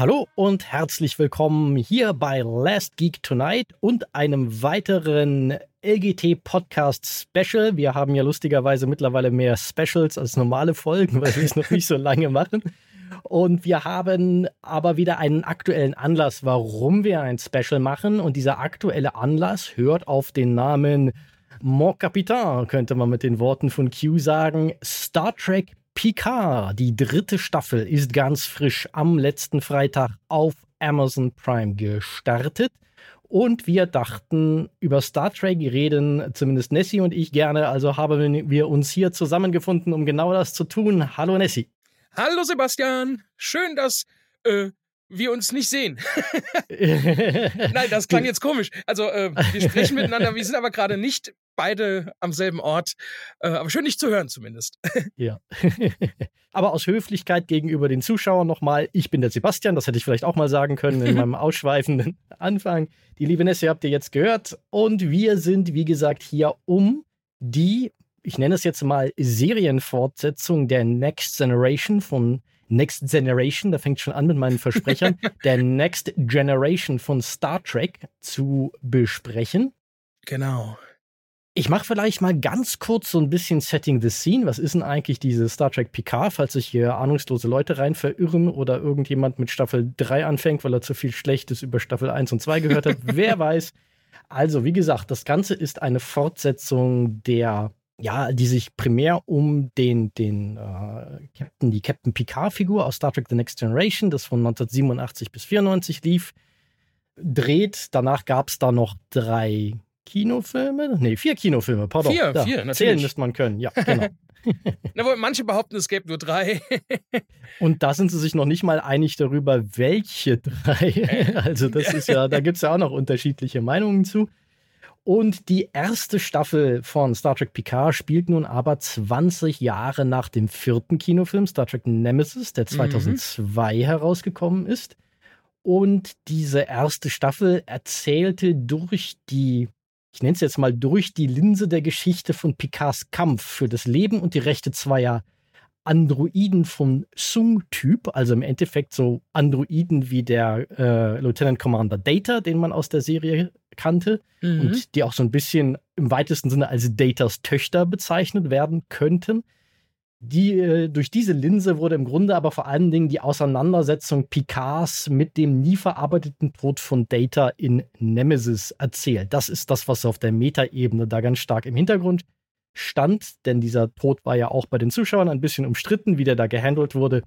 Hallo und herzlich willkommen hier bei Last Geek Tonight und einem weiteren LGT Podcast Special. Wir haben ja lustigerweise mittlerweile mehr Specials als normale Folgen, weil wir es noch nicht so lange machen. Und wir haben aber wieder einen aktuellen Anlass, warum wir ein Special machen. Und dieser aktuelle Anlass hört auf den Namen Mon Capitaine, könnte man mit den Worten von Q sagen. Star Trek Picard, die dritte Staffel, ist ganz frisch am letzten Freitag auf Amazon Prime gestartet. Und wir dachten, über Star Trek reden zumindest Nessie und ich gerne. Also haben wir uns hier zusammengefunden, um genau das zu tun. Hallo Nessie. Hallo Sebastian. Schön, dass äh, wir uns nicht sehen. Nein, das klang jetzt komisch. Also äh, wir sprechen miteinander, wir sind aber gerade nicht beide am selben Ort. Äh, aber schön, dich zu hören zumindest. ja. aber aus Höflichkeit gegenüber den Zuschauern nochmal, ich bin der Sebastian, das hätte ich vielleicht auch mal sagen können in meinem ausschweifenden Anfang. Die liebe Nessie habt ihr jetzt gehört. Und wir sind, wie gesagt, hier um die, ich nenne es jetzt mal Serienfortsetzung der Next Generation von Next Generation, da fängt schon an mit meinen Versprechern, der Next Generation von Star Trek zu besprechen. Genau. Ich mache vielleicht mal ganz kurz so ein bisschen Setting the Scene. Was ist denn eigentlich diese Star Trek Picard, falls sich hier ahnungslose Leute rein verirren oder irgendjemand mit Staffel 3 anfängt, weil er zu viel Schlechtes über Staffel 1 und 2 gehört hat? Wer weiß. Also, wie gesagt, das Ganze ist eine Fortsetzung der ja, die sich primär um den, den äh, Captain, die Captain Picard-Figur aus Star Trek The Next Generation, das von 1987 bis 94 lief, dreht. Danach gab es da noch drei Kinofilme. Nee, vier Kinofilme, pardon. Vier, da, vier, natürlich. Zählen müsste man können, ja, genau. Na, manche behaupten, es gäbe nur drei. Und da sind sie sich noch nicht mal einig darüber, welche drei. Also, das ist ja, da gibt es ja auch noch unterschiedliche Meinungen zu. Und die erste Staffel von Star Trek Picard spielt nun aber 20 Jahre nach dem vierten Kinofilm Star Trek Nemesis, der 2002 mhm. herausgekommen ist. Und diese erste Staffel erzählte durch die, ich nenne es jetzt mal, durch die Linse der Geschichte von Picards Kampf für das Leben und die Rechte zweier Androiden von Sung-Typ, also im Endeffekt so Androiden wie der äh, Lieutenant Commander Data, den man aus der Serie kannte mhm. und die auch so ein bisschen im weitesten Sinne als Datas Töchter bezeichnet werden könnten. Die, äh, durch diese Linse wurde im Grunde aber vor allen Dingen die Auseinandersetzung Picards mit dem nie verarbeiteten Tod von Data in Nemesis erzählt. Das ist das, was auf der Metaebene da ganz stark im Hintergrund stand, denn dieser Tod war ja auch bei den Zuschauern ein bisschen umstritten, wie der da gehandelt wurde.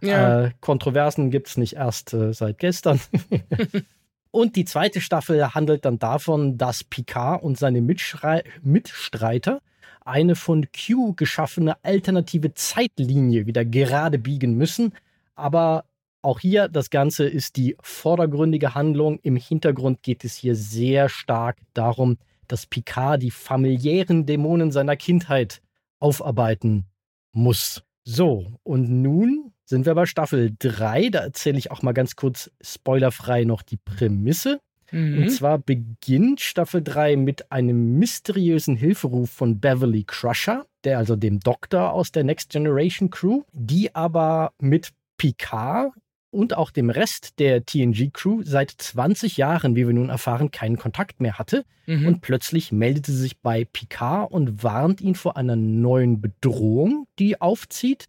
Ja. Äh, Kontroversen gibt es nicht erst äh, seit gestern. und die zweite Staffel handelt dann davon, dass Picard und seine Mitschrei Mitstreiter eine von Q geschaffene alternative Zeitlinie wieder gerade biegen müssen. Aber auch hier, das Ganze ist die vordergründige Handlung. Im Hintergrund geht es hier sehr stark darum, dass Picard die familiären Dämonen seiner Kindheit aufarbeiten muss. So, und nun sind wir bei Staffel 3. Da erzähle ich auch mal ganz kurz spoilerfrei noch die Prämisse. Mhm. Und zwar beginnt Staffel 3 mit einem mysteriösen Hilferuf von Beverly Crusher, der also dem Doktor aus der Next Generation Crew, die aber mit Picard und auch dem Rest der TNG-Crew seit 20 Jahren, wie wir nun erfahren, keinen Kontakt mehr hatte. Mhm. Und plötzlich meldete sie sich bei Picard und warnt ihn vor einer neuen Bedrohung, die aufzieht,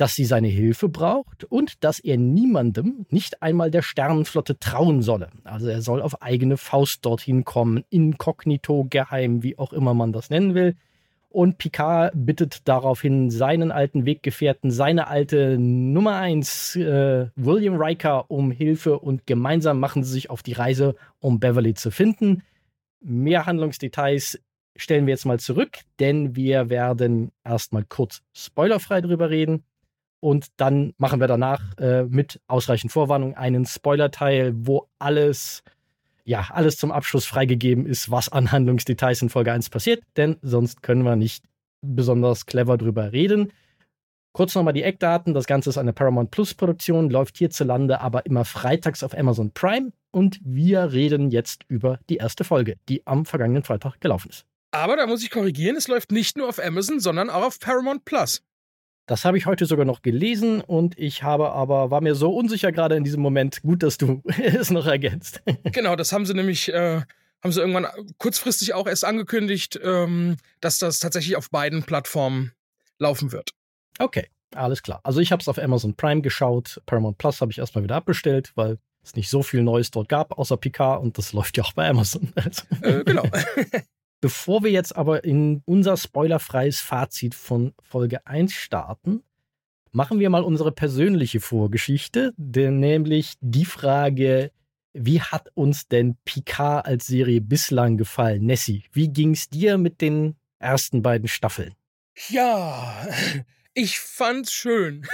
dass sie seine Hilfe braucht und dass er niemandem, nicht einmal der Sternenflotte, trauen solle. Also er soll auf eigene Faust dorthin kommen, inkognito, geheim, wie auch immer man das nennen will. Und Picard bittet daraufhin seinen alten Weggefährten, seine alte Nummer 1, äh, William Riker, um Hilfe und gemeinsam machen sie sich auf die Reise, um Beverly zu finden. Mehr Handlungsdetails stellen wir jetzt mal zurück, denn wir werden erstmal kurz spoilerfrei drüber reden. Und dann machen wir danach äh, mit ausreichend Vorwarnung einen Spoiler-Teil, wo alles ja, alles zum Abschluss freigegeben ist, was an Handlungsdetails in Folge 1 passiert, denn sonst können wir nicht besonders clever drüber reden. Kurz nochmal die Eckdaten. Das Ganze ist eine Paramount Plus Produktion, läuft hierzulande aber immer freitags auf Amazon Prime. Und wir reden jetzt über die erste Folge, die am vergangenen Freitag gelaufen ist. Aber da muss ich korrigieren, es läuft nicht nur auf Amazon, sondern auch auf Paramount Plus. Das habe ich heute sogar noch gelesen und ich habe aber, war mir so unsicher gerade in diesem Moment. Gut, dass du es noch ergänzt. Genau, das haben sie nämlich, äh, haben sie irgendwann kurzfristig auch erst angekündigt, ähm, dass das tatsächlich auf beiden Plattformen laufen wird. Okay, alles klar. Also ich habe es auf Amazon Prime geschaut. Paramount Plus habe ich erstmal wieder abbestellt, weil es nicht so viel Neues dort gab, außer Picard und das läuft ja auch bei Amazon. Äh, genau. Bevor wir jetzt aber in unser spoilerfreies Fazit von Folge 1 starten, machen wir mal unsere persönliche Vorgeschichte, denn nämlich die Frage, wie hat uns denn Picard als Serie bislang gefallen? Nessie, wie ging es dir mit den ersten beiden Staffeln? Ja, ich fand's schön.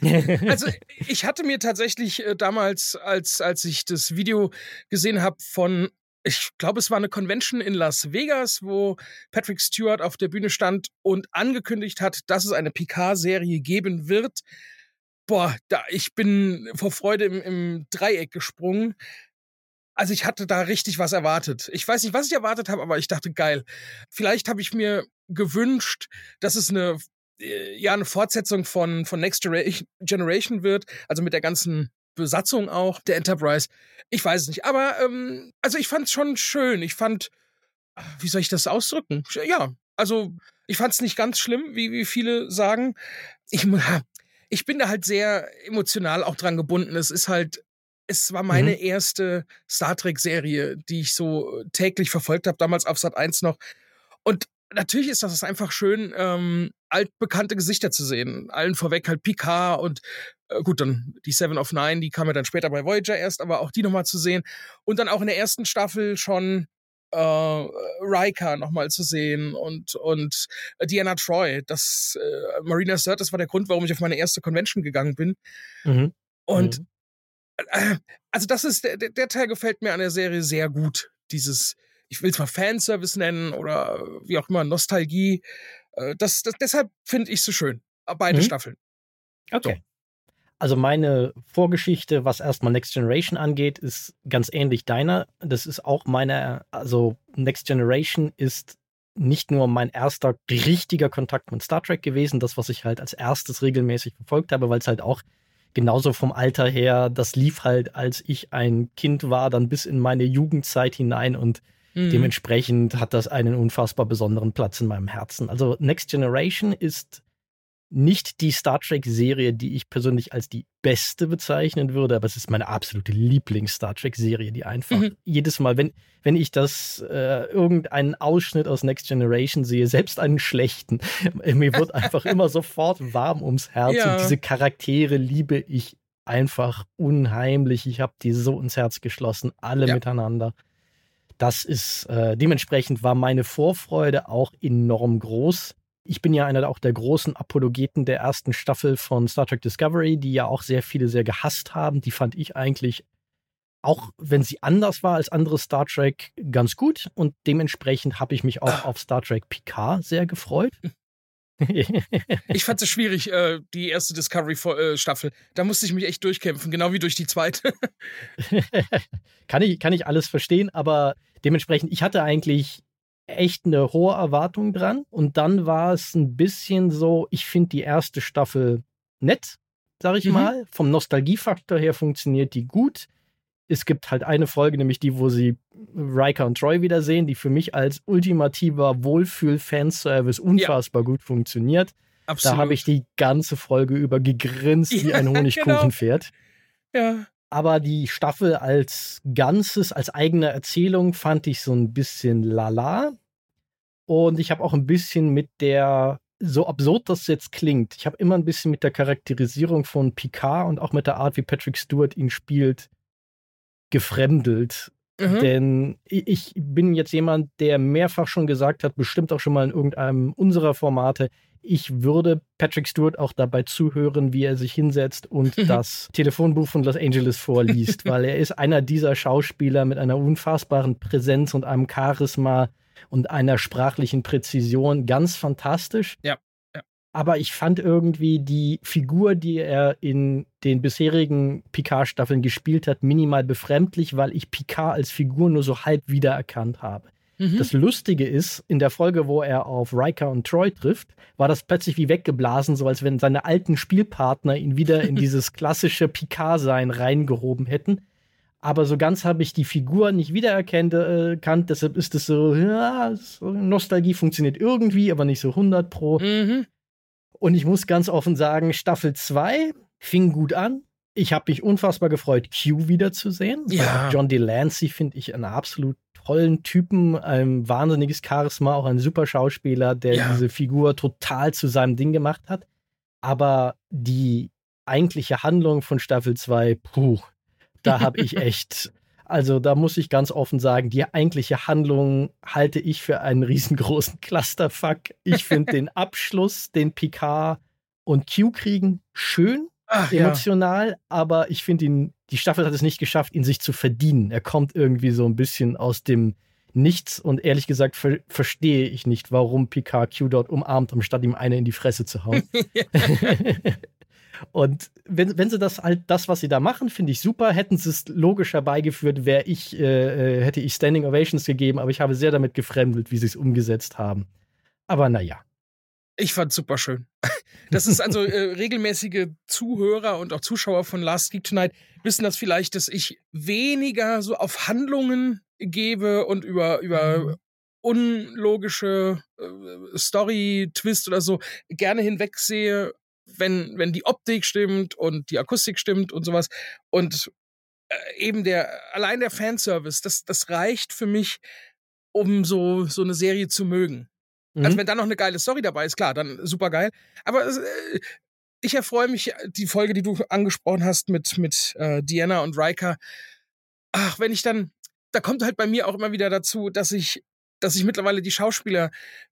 also ich hatte mir tatsächlich äh, damals, als, als ich das Video gesehen habe von ich glaube, es war eine Convention in Las Vegas, wo Patrick Stewart auf der Bühne stand und angekündigt hat, dass es eine Picard-Serie geben wird. Boah, da, ich bin vor Freude im, im Dreieck gesprungen. Also ich hatte da richtig was erwartet. Ich weiß nicht, was ich erwartet habe, aber ich dachte, geil. Vielleicht habe ich mir gewünscht, dass es eine äh, ja eine Fortsetzung von von Next Generation wird, also mit der ganzen Besatzung auch der Enterprise. Ich weiß es nicht, aber ähm, also ich fand es schon schön. Ich fand, wie soll ich das ausdrücken? Ja, also ich fand es nicht ganz schlimm, wie, wie viele sagen. Ich, ich bin da halt sehr emotional auch dran gebunden. Es ist halt, es war meine mhm. erste Star Trek-Serie, die ich so täglich verfolgt habe, damals auf Sat 1 noch. Und natürlich ist das einfach schön, ähm, altbekannte Gesichter zu sehen. Allen vorweg halt Picard und äh, gut, dann die Seven of Nine, die kam ja dann später bei Voyager erst, aber auch die nochmal zu sehen. Und dann auch in der ersten Staffel schon äh, Riker nochmal zu sehen und, und Diana Troy. Das äh, Marina Sird, das war der Grund, warum ich auf meine erste Convention gegangen bin. Mhm. Und mhm. Äh, also das ist, der, der Teil gefällt mir an der Serie sehr gut. Dieses, ich will es mal Fanservice nennen oder wie auch immer, Nostalgie. Äh, das, das, deshalb finde ich so schön. Beide mhm. Staffeln. Okay. So. Also meine Vorgeschichte, was erstmal Next Generation angeht, ist ganz ähnlich deiner. Das ist auch meine, also Next Generation ist nicht nur mein erster richtiger Kontakt mit Star Trek gewesen, das, was ich halt als erstes regelmäßig verfolgt habe, weil es halt auch genauso vom Alter her, das lief halt, als ich ein Kind war, dann bis in meine Jugendzeit hinein und mhm. dementsprechend hat das einen unfassbar besonderen Platz in meinem Herzen. Also Next Generation ist nicht die Star Trek-Serie, die ich persönlich als die beste bezeichnen würde, aber es ist meine absolute Lieblings-Star Trek-Serie, die einfach mhm. jedes Mal, wenn, wenn ich das äh, irgendeinen Ausschnitt aus Next Generation sehe, selbst einen schlechten, mir wird einfach immer sofort warm ums Herz ja. und diese Charaktere liebe ich einfach unheimlich. Ich habe die so ins Herz geschlossen, alle ja. miteinander. Das ist äh, dementsprechend war meine Vorfreude auch enorm groß ich bin ja einer auch der großen Apologeten der ersten Staffel von Star Trek Discovery, die ja auch sehr viele sehr gehasst haben. Die fand ich eigentlich, auch wenn sie anders war als andere Star Trek, ganz gut. Und dementsprechend habe ich mich auch auf Star Trek Picard sehr gefreut. ich fand es schwierig, äh, die erste Discovery-Staffel. Äh, da musste ich mich echt durchkämpfen, genau wie durch die zweite. kann, ich, kann ich alles verstehen, aber dementsprechend, ich hatte eigentlich echt eine hohe Erwartung dran. Und dann war es ein bisschen so, ich finde die erste Staffel nett, sag ich mhm. mal. Vom Nostalgiefaktor her funktioniert die gut. Es gibt halt eine Folge, nämlich die, wo sie Riker und Troy wiedersehen, die für mich als ultimativer Wohlfühl-Fanservice unfassbar ja. gut funktioniert. Absolut. Da habe ich die ganze Folge über gegrinst wie ein Honigkuchenpferd. Genau. Ja. Aber die Staffel als Ganzes, als eigene Erzählung fand ich so ein bisschen lala. Und ich habe auch ein bisschen mit der, so absurd das jetzt klingt, ich habe immer ein bisschen mit der Charakterisierung von Picard und auch mit der Art, wie Patrick Stewart ihn spielt, gefremdelt. Mhm. Denn ich bin jetzt jemand, der mehrfach schon gesagt hat, bestimmt auch schon mal in irgendeinem unserer Formate, ich würde Patrick Stewart auch dabei zuhören, wie er sich hinsetzt und das Telefonbuch von Los Angeles vorliest, weil er ist einer dieser Schauspieler mit einer unfassbaren Präsenz und einem Charisma und einer sprachlichen Präzision ganz fantastisch. Ja. Aber ich fand irgendwie die Figur, die er in den bisherigen Picard-Staffeln gespielt hat, minimal befremdlich, weil ich Picard als Figur nur so halb wiedererkannt habe. Mhm. Das Lustige ist, in der Folge, wo er auf Riker und Troy trifft, war das plötzlich wie weggeblasen, so als wenn seine alten Spielpartner ihn wieder in dieses klassische Picard-Sein reingehoben hätten. Aber so ganz habe ich die Figur nicht wiedererkannt, äh, deshalb ist es so, ja, Nostalgie funktioniert irgendwie, aber nicht so 100 pro. Mhm. Und ich muss ganz offen sagen, Staffel 2 fing gut an. Ich habe mich unfassbar gefreut, Q wiederzusehen. Ja. John Delancey finde ich einen absolut tollen Typen, ein wahnsinniges Charisma, auch ein super Schauspieler, der ja. diese Figur total zu seinem Ding gemacht hat. Aber die eigentliche Handlung von Staffel 2, puh, da habe ich echt, also da muss ich ganz offen sagen, die eigentliche Handlung halte ich für einen riesengroßen Clusterfuck. Ich finde den Abschluss, den Picard und Q kriegen, schön, Ach, emotional, ja. aber ich finde ihn, die Staffel hat es nicht geschafft, ihn sich zu verdienen. Er kommt irgendwie so ein bisschen aus dem Nichts und ehrlich gesagt ver verstehe ich nicht, warum Picard Q dort umarmt, anstatt ihm eine in die Fresse zu hauen. Und wenn, wenn sie das halt, das, was sie da machen, finde ich super. Hätten sie es logisch herbeigeführt, wäre ich, äh, äh, hätte ich Standing Ovations gegeben, aber ich habe sehr damit gefremdelt, wie sie es umgesetzt haben. Aber naja. Ich fand super schön. Das ist also äh, regelmäßige Zuhörer und auch Zuschauer von Last Geek Tonight wissen das vielleicht, dass ich weniger so auf Handlungen gebe und über, über mhm. unlogische äh, Story-Twist oder so gerne hinwegsehe wenn, wenn die Optik stimmt und die Akustik stimmt und sowas. Und äh, eben der, allein der Fanservice, das, das reicht für mich, um so, so eine Serie zu mögen. Also mhm. Also wenn da noch eine geile Story dabei ist, klar, dann super geil. Aber äh, ich erfreue mich, die Folge, die du angesprochen hast mit, mit äh, Diana und Riker. Ach, wenn ich dann, da kommt halt bei mir auch immer wieder dazu, dass ich, dass ich mittlerweile die Schauspieler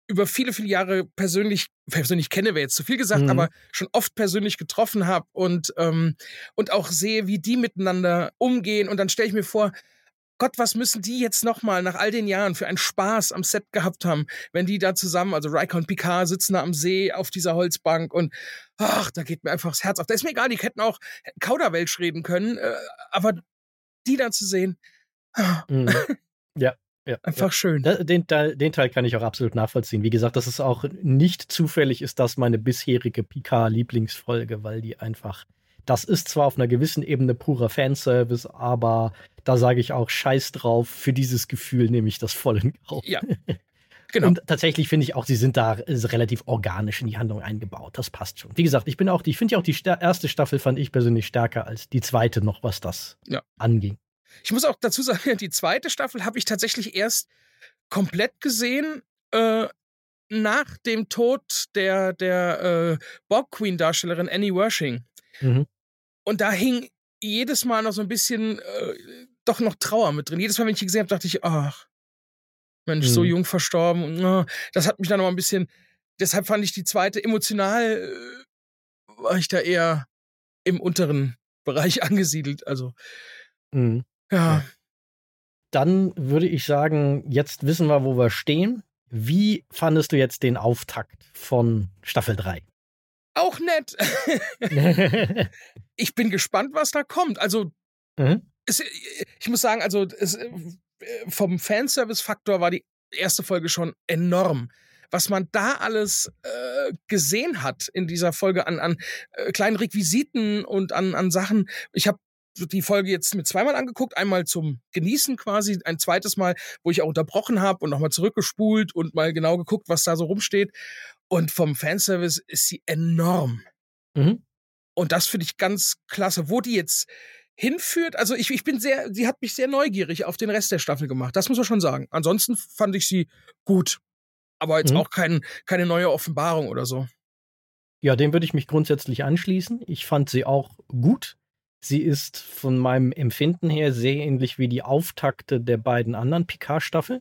über viele, viele Jahre persönlich, persönlich kenne, wäre jetzt zu viel gesagt, mhm. aber schon oft persönlich getroffen habe und, ähm, und auch sehe, wie die miteinander umgehen. Und dann stelle ich mir vor, Gott, was müssen die jetzt nochmal nach all den Jahren für einen Spaß am Set gehabt haben, wenn die da zusammen, also Riker und Picard sitzen da am See auf dieser Holzbank und ach, da geht mir einfach das Herz auf. Da ist mir egal, die hätten auch Kauderwelsch reden können, äh, aber die da zu sehen. Mhm. Ja, ja, Einfach ja. schön. Den, den, Teil kann ich auch absolut nachvollziehen. Wie gesagt, dass es auch nicht zufällig ist, dass meine bisherige Picard-Lieblingsfolge, weil die einfach, das ist zwar auf einer gewissen Ebene purer Fanservice, aber da sage ich auch Scheiß drauf. Für dieses Gefühl nehme ich das voll in Kauf. Ja. Genau. Und tatsächlich finde ich auch, sie sind da relativ organisch in die Handlung eingebaut. Das passt schon. Wie gesagt, ich bin auch, ich finde ja auch die erste Staffel fand ich persönlich stärker als die zweite noch, was das ja. anging. Ich muss auch dazu sagen, die zweite Staffel habe ich tatsächlich erst komplett gesehen äh, nach dem Tod der, der äh, Bob Queen-Darstellerin Annie Wershing. Mhm. Und da hing jedes Mal noch so ein bisschen äh, doch noch Trauer mit drin. Jedes Mal, wenn ich die gesehen habe, dachte ich, ach, Mensch, mhm. so jung verstorben. Und, oh, das hat mich dann noch ein bisschen. Deshalb fand ich die zweite emotional äh, war ich da eher im unteren Bereich angesiedelt. Also mhm. Ja. Dann würde ich sagen, jetzt wissen wir, wo wir stehen. Wie fandest du jetzt den Auftakt von Staffel 3? Auch nett. ich bin gespannt, was da kommt. Also, mhm. Es, ich muss sagen, also es, vom Fanservice-Faktor war die erste Folge schon enorm. Was man da alles äh, gesehen hat in dieser Folge an, an äh, kleinen Requisiten und an, an Sachen. Ich habe die Folge jetzt mit zweimal angeguckt. Einmal zum Genießen quasi, ein zweites Mal, wo ich auch unterbrochen habe und nochmal zurückgespult und mal genau geguckt, was da so rumsteht. Und vom Fanservice ist sie enorm. Mhm. Und das finde ich ganz klasse. Wo die jetzt hinführt, also ich, ich bin sehr, sie hat mich sehr neugierig auf den Rest der Staffel gemacht. Das muss man schon sagen. Ansonsten fand ich sie gut. Aber jetzt mhm. auch kein, keine neue Offenbarung oder so. Ja, dem würde ich mich grundsätzlich anschließen. Ich fand sie auch gut. Sie ist von meinem Empfinden her sehr ähnlich wie die Auftakte der beiden anderen Picard-Staffeln.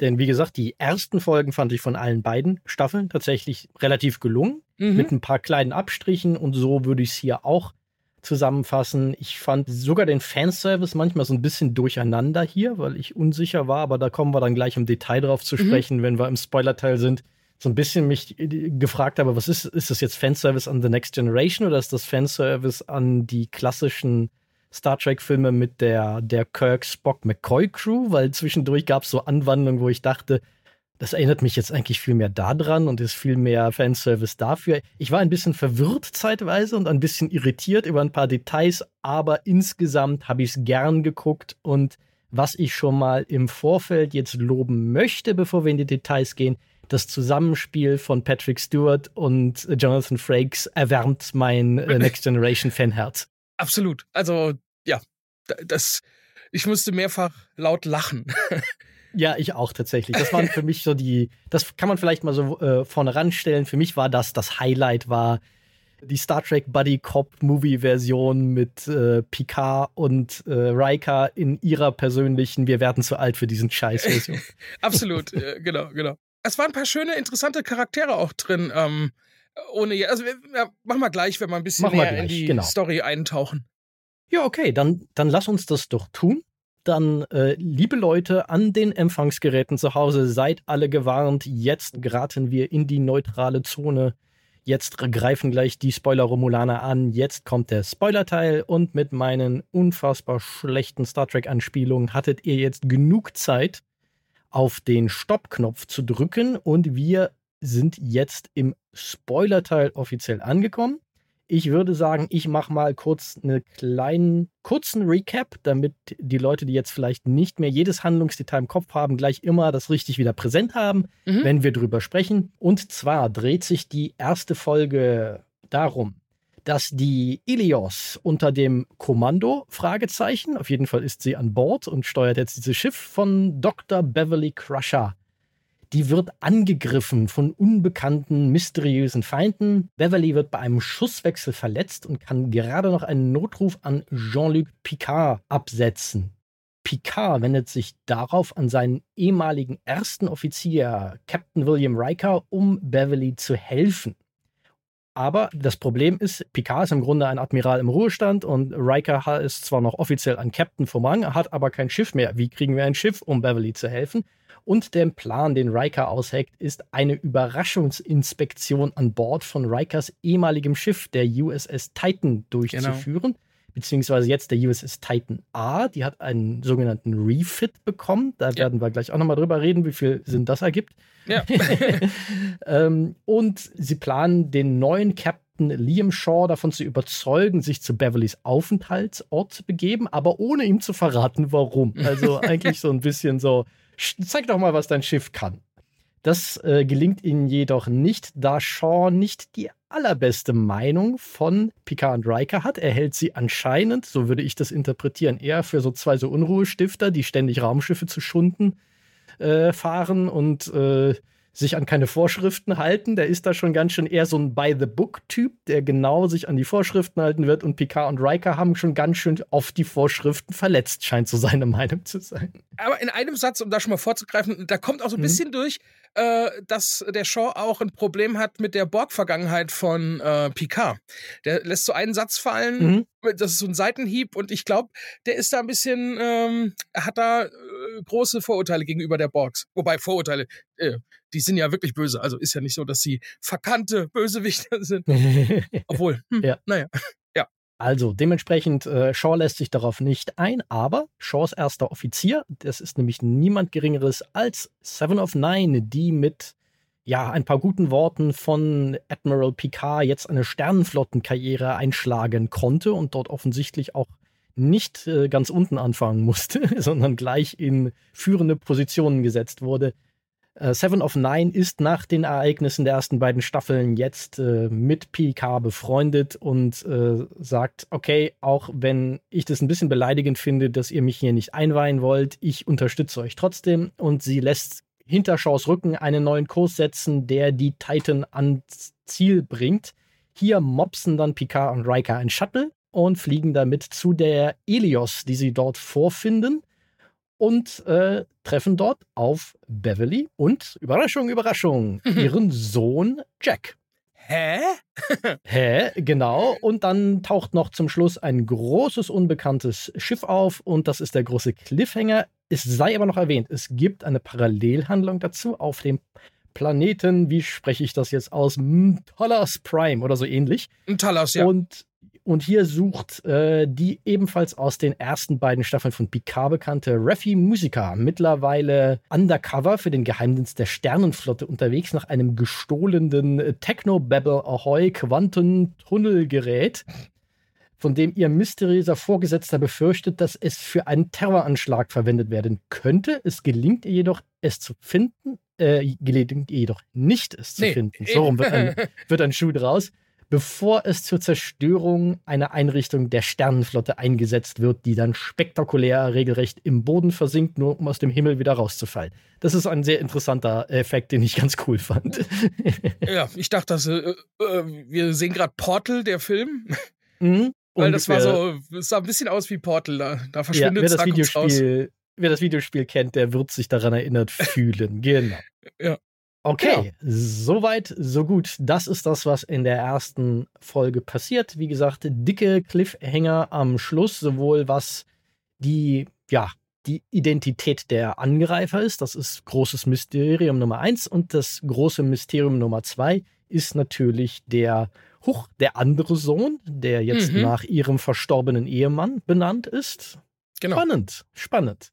Denn wie gesagt, die ersten Folgen fand ich von allen beiden Staffeln tatsächlich relativ gelungen, mhm. mit ein paar kleinen Abstrichen und so würde ich es hier auch zusammenfassen. Ich fand sogar den Fanservice manchmal so ein bisschen durcheinander hier, weil ich unsicher war, aber da kommen wir dann gleich im Detail drauf zu mhm. sprechen, mhm. wenn wir im Spoiler-Teil sind so ein bisschen mich gefragt habe, was ist, ist das jetzt Fanservice an The Next Generation oder ist das Fanservice an die klassischen Star Trek-Filme mit der, der Kirk Spock McCoy Crew, weil zwischendurch gab es so Anwandlungen, wo ich dachte, das erinnert mich jetzt eigentlich viel mehr daran und ist viel mehr Fanservice dafür. Ich war ein bisschen verwirrt zeitweise und ein bisschen irritiert über ein paar Details, aber insgesamt habe ich es gern geguckt und was ich schon mal im Vorfeld jetzt loben möchte, bevor wir in die Details gehen, das Zusammenspiel von Patrick Stewart und Jonathan Frakes erwärmt mein äh, Next Generation Fanherz. Absolut. Also, ja, das, ich musste mehrfach laut lachen. Ja, ich auch tatsächlich. Das waren für mich so die, das kann man vielleicht mal so äh, vorne ranstellen. Für mich war das, das Highlight war die Star Trek Buddy Cop Movie Version mit äh, Picard und äh, Riker in ihrer persönlichen Wir werden zu alt für diesen Scheiß Version. Absolut, äh, genau, genau. Es waren ein paar schöne, interessante Charaktere auch drin. Ähm, ohne, also ja, machen wir gleich, wenn wir ein bisschen mehr gleich, in die genau. Story eintauchen. Ja, okay, dann, dann lass uns das doch tun dann, äh, liebe Leute an den Empfangsgeräten zu Hause, seid alle gewarnt. Jetzt geraten wir in die neutrale Zone. Jetzt greifen gleich die Spoiler-Romulaner an. Jetzt kommt der Spoiler-Teil und mit meinen unfassbar schlechten Star Trek-Anspielungen hattet ihr jetzt genug Zeit, auf den Stopp-Knopf zu drücken und wir sind jetzt im Spoiler-Teil offiziell angekommen. Ich würde sagen, ich mache mal kurz einen kleinen, kurzen Recap, damit die Leute, die jetzt vielleicht nicht mehr jedes Handlungsdetail im Kopf haben, gleich immer das richtig wieder präsent haben, mhm. wenn wir drüber sprechen. Und zwar dreht sich die erste Folge darum, dass die Ilios unter dem Kommando, Fragezeichen, auf jeden Fall ist sie an Bord und steuert jetzt dieses Schiff von Dr. Beverly Crusher die wird angegriffen von unbekannten, mysteriösen Feinden. Beverly wird bei einem Schusswechsel verletzt und kann gerade noch einen Notruf an Jean-Luc Picard absetzen. Picard wendet sich darauf an seinen ehemaligen ersten Offizier, Captain William Riker, um Beverly zu helfen. Aber das Problem ist, Picard ist im Grunde ein Admiral im Ruhestand und Riker ist zwar noch offiziell ein Captain vom Rang, hat aber kein Schiff mehr. Wie kriegen wir ein Schiff, um Beverly zu helfen? Und der Plan, den Riker ausheckt, ist eine Überraschungsinspektion an Bord von Rikers ehemaligem Schiff, der USS Titan, durchzuführen. Genau. Beziehungsweise jetzt der USS Titan A. Die hat einen sogenannten Refit bekommen. Da ja. werden wir gleich auch nochmal drüber reden, wie viel Sinn das ergibt. Ja. ähm, und sie planen, den neuen Captain Liam Shaw davon zu überzeugen, sich zu Beverlys Aufenthaltsort zu begeben, aber ohne ihm zu verraten, warum. Also eigentlich so ein bisschen so, zeig doch mal, was dein Schiff kann. Das äh, gelingt ihnen jedoch nicht, da Shaw nicht die allerbeste Meinung von Picard und Riker hat. Er hält sie anscheinend, so würde ich das interpretieren, eher für so zwei so Unruhestifter, die ständig Raumschiffe zu Schunden äh, fahren und äh, sich an keine Vorschriften halten. Der ist da schon ganz schön eher so ein By-the-Book-Typ, der genau sich an die Vorschriften halten wird. Und Picard und Riker haben schon ganz schön oft die Vorschriften verletzt, scheint so seine Meinung zu sein. Aber in einem Satz, um da schon mal vorzugreifen, da kommt auch so ein mhm. bisschen durch, äh, dass der Shaw auch ein Problem hat mit der Borg-Vergangenheit von äh, Picard. Der lässt so einen Satz fallen, mhm. Das ist so ein Seitenhieb und ich glaube, der ist da ein bisschen, ähm, hat da äh, große Vorurteile gegenüber der Borgs. Wobei Vorurteile, äh, die sind ja wirklich böse. Also ist ja nicht so, dass sie verkannte Bösewichter sind. Obwohl, hm, ja. naja. Also dementsprechend, äh, Shaw lässt sich darauf nicht ein, aber Shaws erster Offizier, das ist nämlich niemand Geringeres als Seven of Nine, die mit ja, ein paar guten Worten von Admiral Picard jetzt eine Sternenflottenkarriere einschlagen konnte und dort offensichtlich auch nicht äh, ganz unten anfangen musste, sondern gleich in führende Positionen gesetzt wurde. Äh, Seven of Nine ist nach den Ereignissen der ersten beiden Staffeln jetzt äh, mit PK befreundet und äh, sagt, okay, auch wenn ich das ein bisschen beleidigend finde, dass ihr mich hier nicht einweihen wollt, ich unterstütze euch trotzdem. Und sie lässt hinter Shaws Rücken einen neuen Kurs setzen, der die Titan ans Ziel bringt. Hier mopsen dann Picard und Riker ein Shuttle und fliegen damit zu der Elios, die sie dort vorfinden und äh, treffen dort auf Beverly und Überraschung, Überraschung, ihren Sohn Jack. Hä? Hä, genau. Und dann taucht noch zum Schluss ein großes, unbekanntes Schiff auf und das ist der große Cliffhanger. Es sei aber noch erwähnt, es gibt eine Parallelhandlung dazu auf dem Planeten, wie spreche ich das jetzt aus? Talas Prime oder so ähnlich. Talas, ja. Und Und hier sucht äh, die ebenfalls aus den ersten beiden Staffeln von Picard bekannte Raffi Musica mittlerweile undercover für den Geheimdienst der Sternenflotte unterwegs nach einem gestohlenen Techno-Babble Ahoy Quantentunnelgerät, von dem ihr mysteriöser Vorgesetzter befürchtet, dass es für einen Terroranschlag verwendet werden könnte. Es gelingt ihr jedoch, es zu finden. Äh, gelingt ihr jedoch nicht, es zu nee, finden. So rum wird ein, wird ein Schuh draus bevor es zur Zerstörung einer Einrichtung der Sternenflotte eingesetzt wird, die dann spektakulär regelrecht im Boden versinkt, nur um aus dem Himmel wieder rauszufallen. Das ist ein sehr interessanter Effekt, den ich ganz cool fand. Ja, ich dachte, dass, äh, äh, wir sehen gerade Portal, der Film. Mhm. Weil das war so, es sah ein bisschen aus wie Portal, da, da verschwindet ja, wer das Videospiel, Wer das Videospiel kennt, der wird sich daran erinnert fühlen. Genau. Ja. Okay, genau. soweit, so gut. Das ist das, was in der ersten Folge passiert. Wie gesagt, dicke Cliffhanger am Schluss, sowohl was die, ja, die Identität der Angreifer ist. Das ist großes Mysterium Nummer eins. Und das große Mysterium Nummer zwei ist natürlich der Huch, der andere Sohn, der jetzt mhm. nach ihrem verstorbenen Ehemann benannt ist. Genau. Spannend, spannend.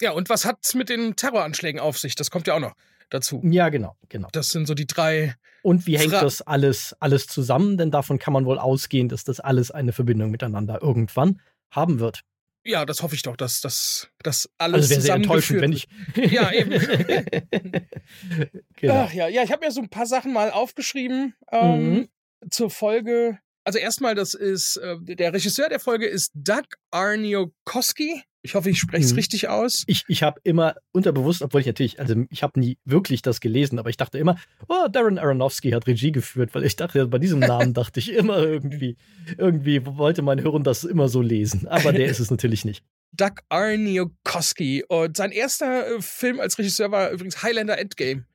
Ja, und was hat es mit den Terroranschlägen auf sich? Das kommt ja auch noch dazu. Ja, genau, genau. Das sind so die drei. Und wie hängt Fra das alles, alles zusammen? Denn davon kann man wohl ausgehen, dass das alles eine Verbindung miteinander irgendwann haben wird. Ja, das hoffe ich doch, dass das dass alles also wäre sehr enttäuschend, wenn ich. ja, eben. genau. Ach ja, ja, ich habe mir so ein paar Sachen mal aufgeschrieben ähm, mhm. Zur Folge. Also erstmal, das ist äh, der Regisseur der Folge ist Doug Arniokoski. Ich hoffe, ich spreche es hm. richtig aus. Ich, ich habe immer unterbewusst, obwohl ich natürlich, also ich habe nie wirklich das gelesen, aber ich dachte immer, oh, Darren Aronofsky hat Regie geführt, weil ich dachte, bei diesem Namen dachte ich immer irgendwie, irgendwie wollte mein Hirn das immer so lesen. Aber der ist es natürlich nicht. Doug Arniokoski. Und sein erster äh, Film als Regisseur war übrigens Highlander Endgame.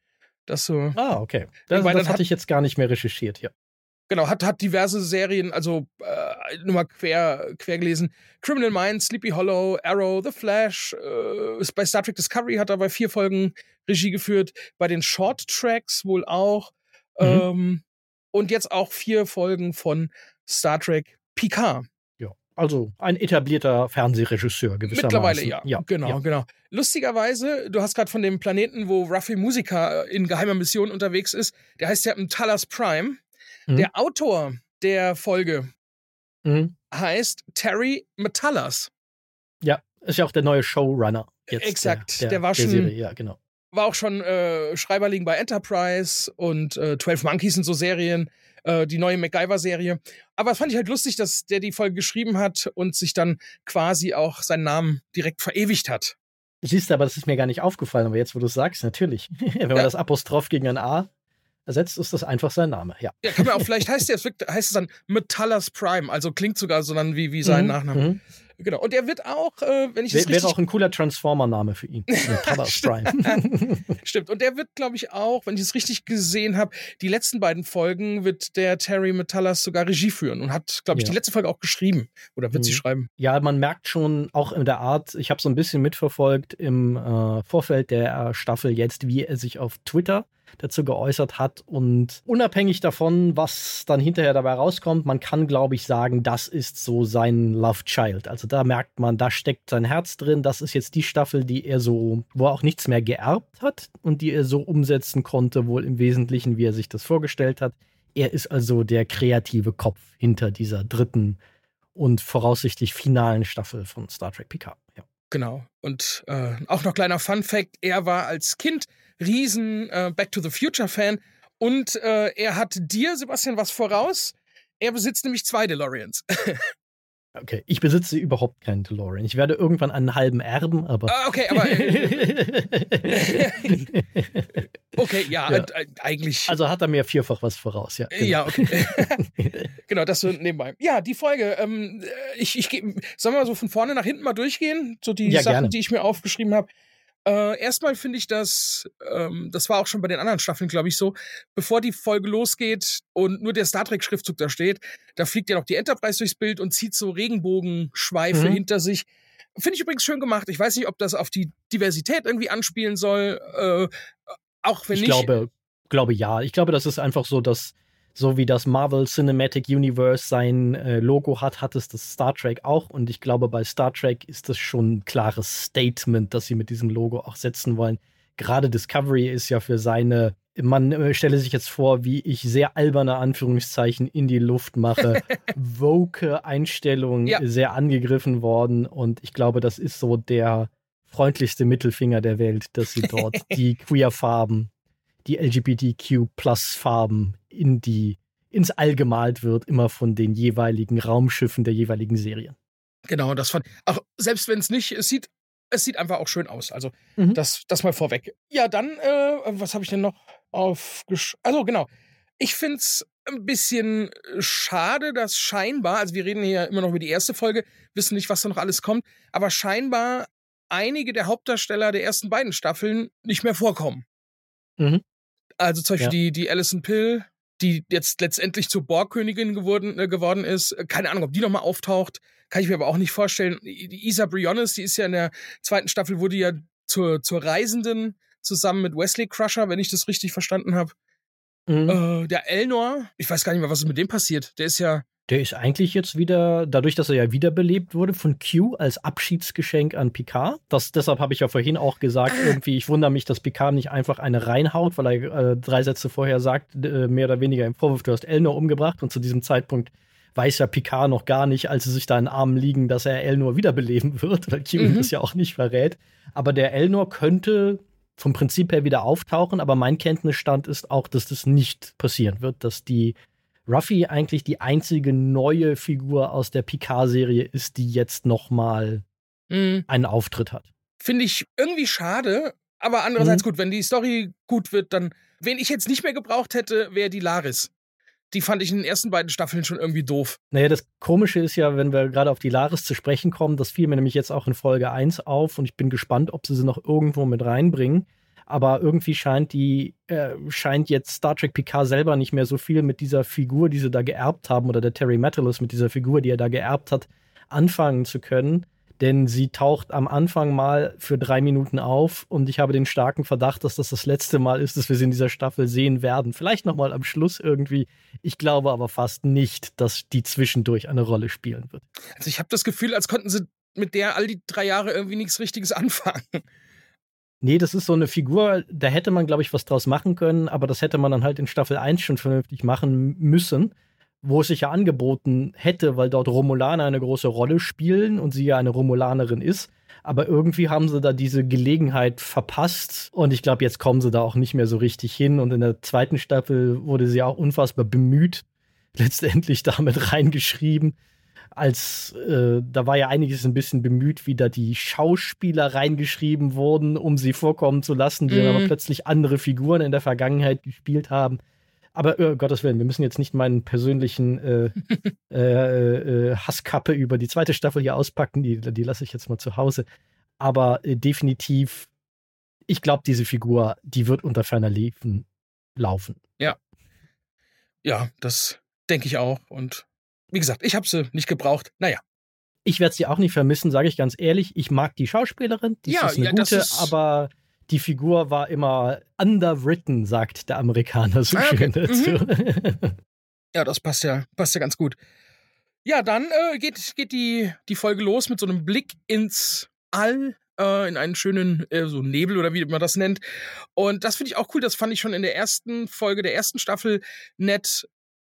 Das so. Ah, okay. Das, das hatte ich jetzt gar nicht mehr recherchiert, ja. Genau, hat, hat diverse Serien, also äh, nur mal quer, quer gelesen. Criminal Minds, Sleepy Hollow, Arrow, The Flash, äh, bei Star Trek Discovery hat er bei vier Folgen Regie geführt, bei den Short Tracks wohl auch. Mhm. Ähm, und jetzt auch vier Folgen von Star Trek Picard. Ja, also ein etablierter Fernsehregisseur gewissermaßen. Mittlerweile ja, ja genau, ja. genau. Lustigerweise, du hast gerade von dem Planeten, wo Ruffy Musica in geheimer Mission unterwegs ist, der heißt ja Talas Prime. Mhm. Der Autor der Folge mhm. heißt Terry Metallas. Ja, ist ja auch der neue Showrunner. Jetzt Exakt, der, der, der war der schon. Serie, ja, genau. War auch schon äh, Schreiberling bei Enterprise und äh, 12 Monkeys sind so Serien, äh, die neue MacGyver-Serie. Aber es fand ich halt lustig, dass der die Folge geschrieben hat und sich dann quasi auch seinen Namen direkt verewigt hat. Siehst du, aber das ist mir gar nicht aufgefallen, aber jetzt, wo du es sagst, natürlich. Wenn man ja. das Apostroph gegen ein A ersetzt, ist das einfach sein Name. Ja, ja kann man auch, vielleicht heißt, der, heißt es dann Metallus Prime, also klingt sogar so dann wie, wie sein mhm, Nachname. Mhm. Genau. Und er wird auch, äh, wenn ich das Wäre auch ein cooler Transformer-Name für ihn. Metallus Prime. Stimmt. Und der wird, glaube ich, auch, wenn ich es richtig gesehen habe, die letzten beiden Folgen wird der Terry Metallus sogar Regie führen und hat, glaube ich, ja. die letzte Folge auch geschrieben. Oder wird mhm. sie schreiben? Ja, man merkt schon auch in der Art, ich habe so ein bisschen mitverfolgt im äh, Vorfeld der Staffel jetzt, wie er sich auf Twitter dazu geäußert hat. Und unabhängig davon, was dann hinterher dabei rauskommt, man kann, glaube ich, sagen, das ist so sein Love Child. Also da merkt man, da steckt sein Herz drin. Das ist jetzt die Staffel, die er so, wo er auch nichts mehr geerbt hat und die er so umsetzen konnte, wohl im Wesentlichen, wie er sich das vorgestellt hat. Er ist also der kreative Kopf hinter dieser dritten und voraussichtlich finalen Staffel von Star Trek Picard. Ja. Genau. Und äh, auch noch kleiner Fun Fact: Er war als Kind riesen äh, Back to the Future Fan und äh, er hat dir, Sebastian, was voraus. Er besitzt nämlich zwei DeLoreans. Okay, ich besitze überhaupt keinen DeLorean. Ich werde irgendwann einen halben erben, aber. Ah, okay, aber. okay, ja, ja, äh, eigentlich. Also hat er mir vierfach was voraus, ja. Genau. Ja, okay. genau, das so nebenbei. Ja, die Folge. Ähm, ich, ich sollen wir mal so von vorne nach hinten mal durchgehen? So die ja, Sachen, gerne. die ich mir aufgeschrieben habe. Äh, erstmal finde ich das, ähm, das war auch schon bei den anderen Staffeln, glaube ich, so, bevor die Folge losgeht und nur der Star Trek-Schriftzug da steht, da fliegt ja noch die Enterprise durchs Bild und zieht so Regenbogenschweife mhm. hinter sich. Finde ich übrigens schön gemacht. Ich weiß nicht, ob das auf die Diversität irgendwie anspielen soll. Äh, auch wenn ich nicht. Glaube, glaube ja. Ich glaube, das ist einfach so, dass so wie das Marvel Cinematic Universe sein äh, Logo hat, hat es das Star Trek auch. Und ich glaube, bei Star Trek ist das schon ein klares Statement, das sie mit diesem Logo auch setzen wollen. Gerade Discovery ist ja für seine, man äh, stelle sich jetzt vor, wie ich sehr alberne Anführungszeichen in die Luft mache, woke Einstellung ja. sehr angegriffen worden. Und ich glaube, das ist so der freundlichste Mittelfinger der Welt, dass sie dort die Queer-Farben die LGBTQ-Plus-Farben in die, ins All gemalt wird, immer von den jeweiligen Raumschiffen der jeweiligen Serien. Genau, das fand auch selbst wenn es nicht, es sieht, es sieht einfach auch schön aus. Also mhm. das, das mal vorweg. Ja, dann, äh, was habe ich denn noch aufgesch... Also genau. Ich finde es ein bisschen schade, dass scheinbar, also wir reden hier immer noch über die erste Folge, wissen nicht, was da noch alles kommt, aber scheinbar einige der Hauptdarsteller der ersten beiden Staffeln nicht mehr vorkommen. Mhm. Also zum Beispiel ja. die, die Alison Pill, die jetzt letztendlich zur Borgkönigin geworden, äh, geworden ist. Keine Ahnung, ob die nochmal auftaucht. Kann ich mir aber auch nicht vorstellen. Die Isa Briones, die ist ja in der zweiten Staffel, wurde ja zur, zur Reisenden zusammen mit Wesley Crusher, wenn ich das richtig verstanden habe. Mhm. Äh, der Elnor, ich weiß gar nicht mehr, was ist mit dem passiert. Der ist ja der ist eigentlich jetzt wieder, dadurch, dass er ja wiederbelebt wurde von Q als Abschiedsgeschenk an Picard. Das, deshalb habe ich ja vorhin auch gesagt, ah. irgendwie, ich wundere mich, dass Picard nicht einfach eine reinhaut, weil er äh, drei Sätze vorher sagt, äh, mehr oder weniger im Vorwurf, du hast Elnor umgebracht und zu diesem Zeitpunkt weiß ja Picard noch gar nicht, als sie sich da in Armen liegen, dass er Elnor wiederbeleben wird, weil Q mhm. das ja auch nicht verrät. Aber der Elnor könnte vom Prinzip her wieder auftauchen, aber mein Kenntnisstand ist auch, dass das nicht passieren wird, dass die Ruffy eigentlich die einzige neue Figur aus der Picard-Serie ist, die jetzt nochmal mhm. einen Auftritt hat. Finde ich irgendwie schade, aber andererseits mhm. gut, wenn die Story gut wird, dann, wen ich jetzt nicht mehr gebraucht hätte, wäre die Laris. Die fand ich in den ersten beiden Staffeln schon irgendwie doof. Naja, das Komische ist ja, wenn wir gerade auf die Laris zu sprechen kommen, das fiel mir nämlich jetzt auch in Folge 1 auf und ich bin gespannt, ob sie sie noch irgendwo mit reinbringen aber irgendwie scheint die, äh, scheint jetzt Star Trek Picard selber nicht mehr so viel mit dieser Figur, die sie da geerbt haben, oder der Terry Metallus mit dieser Figur, die er da geerbt hat, anfangen zu können. Denn sie taucht am Anfang mal für drei Minuten auf und ich habe den starken Verdacht, dass das das letzte Mal ist, dass wir sie in dieser Staffel sehen werden. Vielleicht nochmal am Schluss irgendwie. Ich glaube aber fast nicht, dass die zwischendurch eine Rolle spielen wird. Also ich habe das Gefühl, als könnten sie mit der all die drei Jahre irgendwie nichts Richtiges anfangen. Nee, das ist so eine Figur, da hätte man, glaube ich, was draus machen können, aber das hätte man dann halt in Staffel 1 schon vernünftig machen müssen, wo es sich ja angeboten hätte, weil dort Romulaner eine große Rolle spielen und sie ja eine Romulanerin ist. Aber irgendwie haben sie da diese Gelegenheit verpasst und ich glaube, jetzt kommen sie da auch nicht mehr so richtig hin. Und in der zweiten Staffel wurde sie auch unfassbar bemüht, letztendlich damit reingeschrieben als äh, da war ja einiges ein bisschen bemüht, wie da die Schauspieler reingeschrieben wurden, um sie vorkommen zu lassen, die mhm. dann aber plötzlich andere Figuren in der Vergangenheit gespielt haben. Aber uh, Gottes Willen, wir müssen jetzt nicht meinen persönlichen äh, äh, äh, Hasskappe über die zweite Staffel hier auspacken, die, die lasse ich jetzt mal zu Hause. Aber äh, definitiv, ich glaube, diese Figur, die wird unter ferner Liefen laufen. Ja. Ja, das denke ich auch. Und wie gesagt, ich habe sie nicht gebraucht. Naja. Ich werde sie auch nicht vermissen, sage ich ganz ehrlich. Ich mag die Schauspielerin, die ja, ist eine ja, gute, ist aber die Figur war immer underwritten, sagt der Amerikaner so ah, okay. schön dazu. Mhm. ja, das passt ja, passt ja ganz gut. Ja, dann äh, geht, geht die, die Folge los mit so einem Blick ins All, äh, in einen schönen äh, so Nebel oder wie man das nennt. Und das finde ich auch cool. Das fand ich schon in der ersten Folge der ersten Staffel nett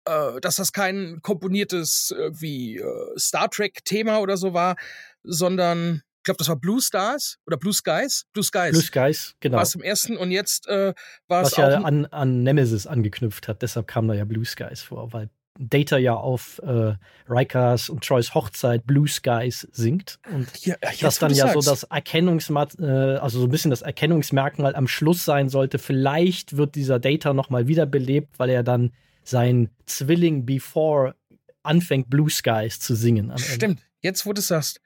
äh, dass das kein komponiertes irgendwie äh, Star Trek-Thema oder so war, sondern ich glaube, das war Blue Stars oder Blue Skies? Blue Skies. Blue Skies, genau. War es im ersten und jetzt äh, war es. Was ja an, an Nemesis angeknüpft hat, deshalb kam da ja Blue Skies vor, weil Data ja auf äh, Rikers und Troys Hochzeit Blue Skies singt. Und ja, das dann ja sagst. so das Erkennungsmat, äh, also so ein bisschen das Erkennungsmerkmal am Schluss sein sollte. Vielleicht wird dieser Data nochmal wiederbelebt, weil er dann sein Zwilling Before anfängt, Blue Skies zu singen. Stimmt, jetzt wo du es sagst.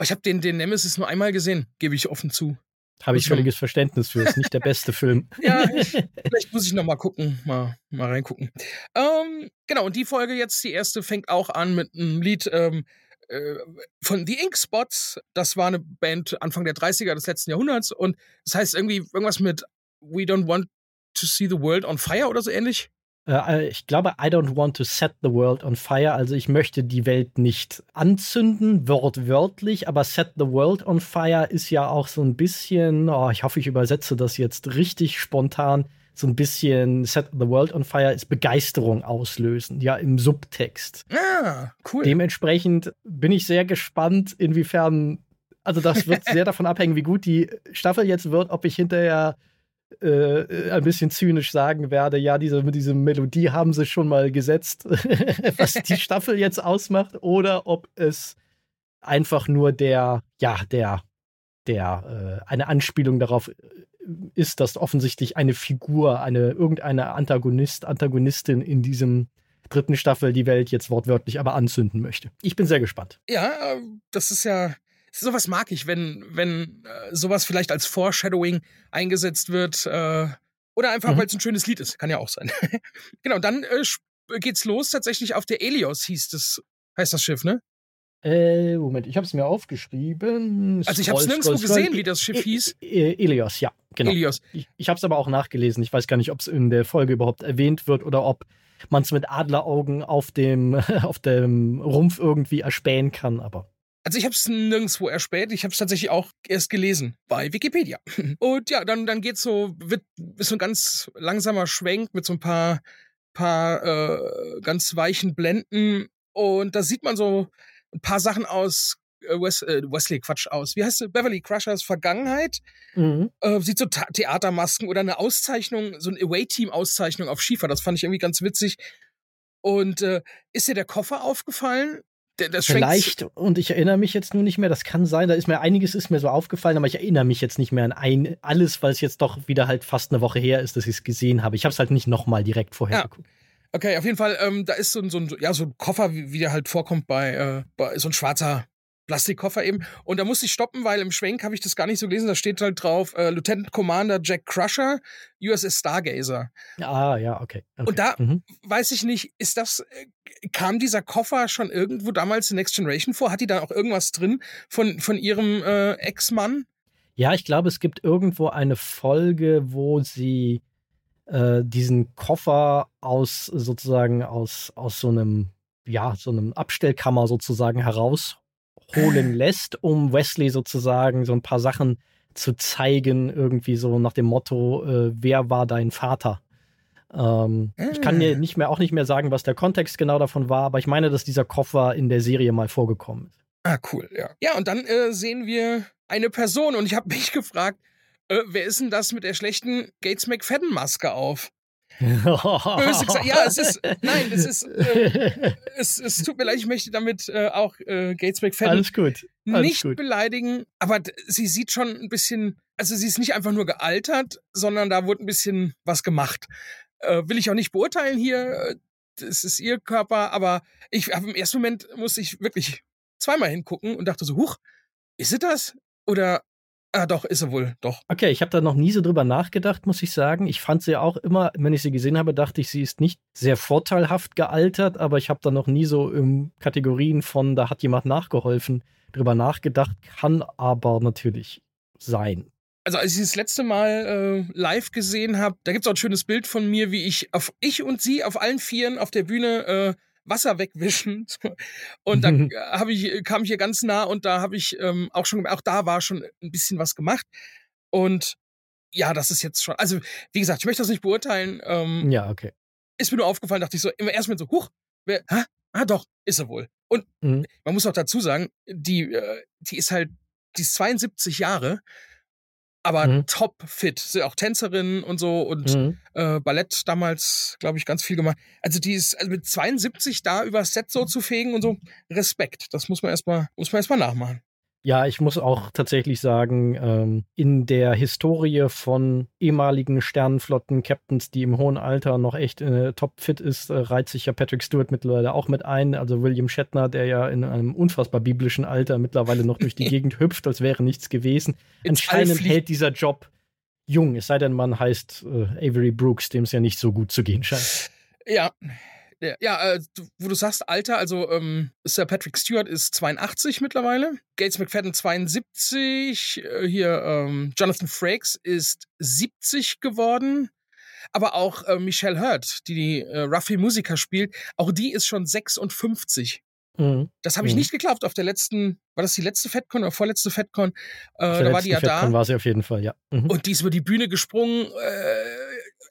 Ich habe den, den Nemesis nur einmal gesehen, gebe ich offen zu. Habe ich völliges Verständnis für. Ist nicht der beste Film. ja, ich, vielleicht muss ich noch mal gucken, mal, mal reingucken. Ähm, genau, und die Folge jetzt, die erste, fängt auch an mit einem Lied ähm, äh, von The Ink Spots. Das war eine Band Anfang der 30er des letzten Jahrhunderts. Und das heißt irgendwie irgendwas mit We don't want to see the world on fire oder so ähnlich. Äh, ich glaube, I don't want to set the world on fire. Also ich möchte die Welt nicht anzünden, wortwörtlich, aber set the world on fire ist ja auch so ein bisschen, oh, ich hoffe, ich übersetze das jetzt richtig spontan, so ein bisschen set the world on fire ist Begeisterung auslösen, ja, im Subtext. Ah, cool. Dementsprechend bin ich sehr gespannt, inwiefern, also das wird sehr davon abhängen, wie gut die Staffel jetzt wird, ob ich hinterher äh, ein bisschen zynisch sagen werde, ja, diese, diese Melodie haben sie schon mal gesetzt, was die Staffel jetzt ausmacht, oder ob es einfach nur der, ja, der, der, äh, eine Anspielung darauf äh, ist, dass offensichtlich eine Figur, eine irgendeine Antagonist, Antagonistin in diesem dritten Staffel die Welt jetzt wortwörtlich aber anzünden möchte. Ich bin sehr gespannt. Ja, das ist ja sowas mag ich, wenn, wenn äh, sowas vielleicht als Foreshadowing eingesetzt wird. Äh, oder einfach, mhm. weil es ein schönes Lied ist. Kann ja auch sein. genau, dann äh, geht's los. Tatsächlich auf der Elios hieß das, heißt das Schiff, ne? Äh, Moment, ich habe es mir aufgeschrieben. Also ich habe es nirgendwo gesehen, wie das Schiff hieß. Elios, ja, genau. Elios. Ich, ich habe es aber auch nachgelesen. Ich weiß gar nicht, ob es in der Folge überhaupt erwähnt wird oder ob man es mit Adleraugen auf dem, auf dem Rumpf irgendwie erspähen kann, aber. Also ich habe es nirgendwo erspäht. Ich habe es tatsächlich auch erst gelesen bei Wikipedia. Und ja, dann dann geht's so wird ist so ein ganz langsamer Schwenk mit so ein paar paar äh, ganz weichen Blenden und da sieht man so ein paar Sachen aus äh, Wes, äh, Wesley Quatsch aus. Wie heißt es? Beverly Crushers Vergangenheit. Mhm. Äh, sieht so Theatermasken oder eine Auszeichnung, so eine Away-Team-Auszeichnung auf Schiefer. Das fand ich irgendwie ganz witzig. Und äh, ist dir der Koffer aufgefallen? Das Vielleicht, und ich erinnere mich jetzt nur nicht mehr, das kann sein, da ist mir einiges ist mir so aufgefallen, aber ich erinnere mich jetzt nicht mehr an ein, alles, weil es jetzt doch wieder halt fast eine Woche her ist, dass ich es gesehen habe. Ich habe es halt nicht nochmal direkt vorher ja. geguckt. Okay, auf jeden Fall, ähm, da ist so ein, so ein, ja, so ein Koffer, wie, wie der halt vorkommt bei, äh, bei so ein schwarzer Plastikkoffer eben. Und da musste ich stoppen, weil im Schwenk habe ich das gar nicht so gelesen. Da steht halt drauf äh, Lieutenant Commander Jack Crusher, USS Stargazer. Ah, ja, okay. okay. Und da mhm. weiß ich nicht, ist das, äh, kam dieser Koffer schon irgendwo damals in Next Generation vor? Hat die da auch irgendwas drin von, von ihrem äh, Ex-Mann? Ja, ich glaube, es gibt irgendwo eine Folge, wo sie äh, diesen Koffer aus sozusagen aus, aus so einem, ja, so einem Abstellkammer sozusagen heraus holen lässt, um Wesley sozusagen so ein paar Sachen zu zeigen, irgendwie so nach dem Motto, äh, wer war dein Vater? Ähm, mm. Ich kann dir ah. nicht mehr, auch nicht mehr sagen, was der Kontext genau davon war, aber ich meine, dass dieser Koffer in der Serie mal vorgekommen ist. Ah, cool, ja. Ja, und dann äh, sehen wir eine Person und ich habe mich gefragt, äh, wer ist denn das mit der schlechten Gates McFadden-Maske auf? Böse gesagt. Ja, es ist, nein, es ist, äh, es, es tut mir leid, ich möchte damit äh, auch äh, Gates McFadden Alles gut. Alles nicht gut. beleidigen, aber sie sieht schon ein bisschen, also sie ist nicht einfach nur gealtert, sondern da wurde ein bisschen was gemacht. Äh, will ich auch nicht beurteilen hier, das ist ihr Körper, aber ich habe im ersten Moment musste ich wirklich zweimal hingucken und dachte so, huch, ist sie das? Oder Ah, doch, ist sie wohl, doch. Okay, ich habe da noch nie so drüber nachgedacht, muss ich sagen. Ich fand sie auch immer, wenn ich sie gesehen habe, dachte ich, sie ist nicht sehr vorteilhaft gealtert, aber ich habe da noch nie so in Kategorien von, da hat jemand nachgeholfen, drüber nachgedacht, kann aber natürlich sein. Also als ich das letzte Mal äh, live gesehen habe, da gibt es auch ein schönes Bild von mir, wie ich auf ich und sie auf allen Vieren auf der Bühne äh, Wasser wegwischen. Und dann habe ich, kam ich hier ganz nah und da habe ich ähm, auch schon, auch da war schon ein bisschen was gemacht. Und ja, das ist jetzt schon, also wie gesagt, ich möchte das nicht beurteilen. Ähm, ja, okay. Ist mir nur aufgefallen, dachte ich so, immer erst mit so, huch, wer, hä? ah doch, ist er wohl. Und mhm. man muss auch dazu sagen, die, äh, die ist halt, die ist 72 Jahre aber mhm. top fit. Sie auch Tänzerin und so und mhm. äh, Ballett damals, glaube ich, ganz viel gemacht. Also die ist also mit 72 da übers Set so zu fegen und so Respekt. Das muss man erstmal muss man erstmal nachmachen. Ja, ich muss auch tatsächlich sagen, ähm, in der Historie von ehemaligen Sternenflotten-Captains, die im hohen Alter noch echt äh, topfit ist, äh, reiht sich ja Patrick Stewart mittlerweile auch mit ein. Also William Shatner, der ja in einem unfassbar biblischen Alter mittlerweile noch durch die Gegend hüpft, als wäre nichts gewesen. Anscheinend hält dieser Job jung, es sei denn, man heißt äh, Avery Brooks, dem es ja nicht so gut zu gehen scheint. Ja, ja, äh, wo du sagst, Alter, also ähm, Sir Patrick Stewart ist 82 mittlerweile, Gates McFadden 72, äh, hier ähm, Jonathan Frakes ist 70 geworden. aber auch äh, Michelle Hurt, die die äh, Ruffy Musiker spielt, auch die ist schon 56. Mhm. Das habe ich mhm. nicht geglaubt. Auf der letzten, war das die letzte FedCon oder vorletzte FedCon? Äh, da war die ja FedCon da. war sie auf jeden Fall, ja. Mhm. Und die ist über die Bühne gesprungen. Äh,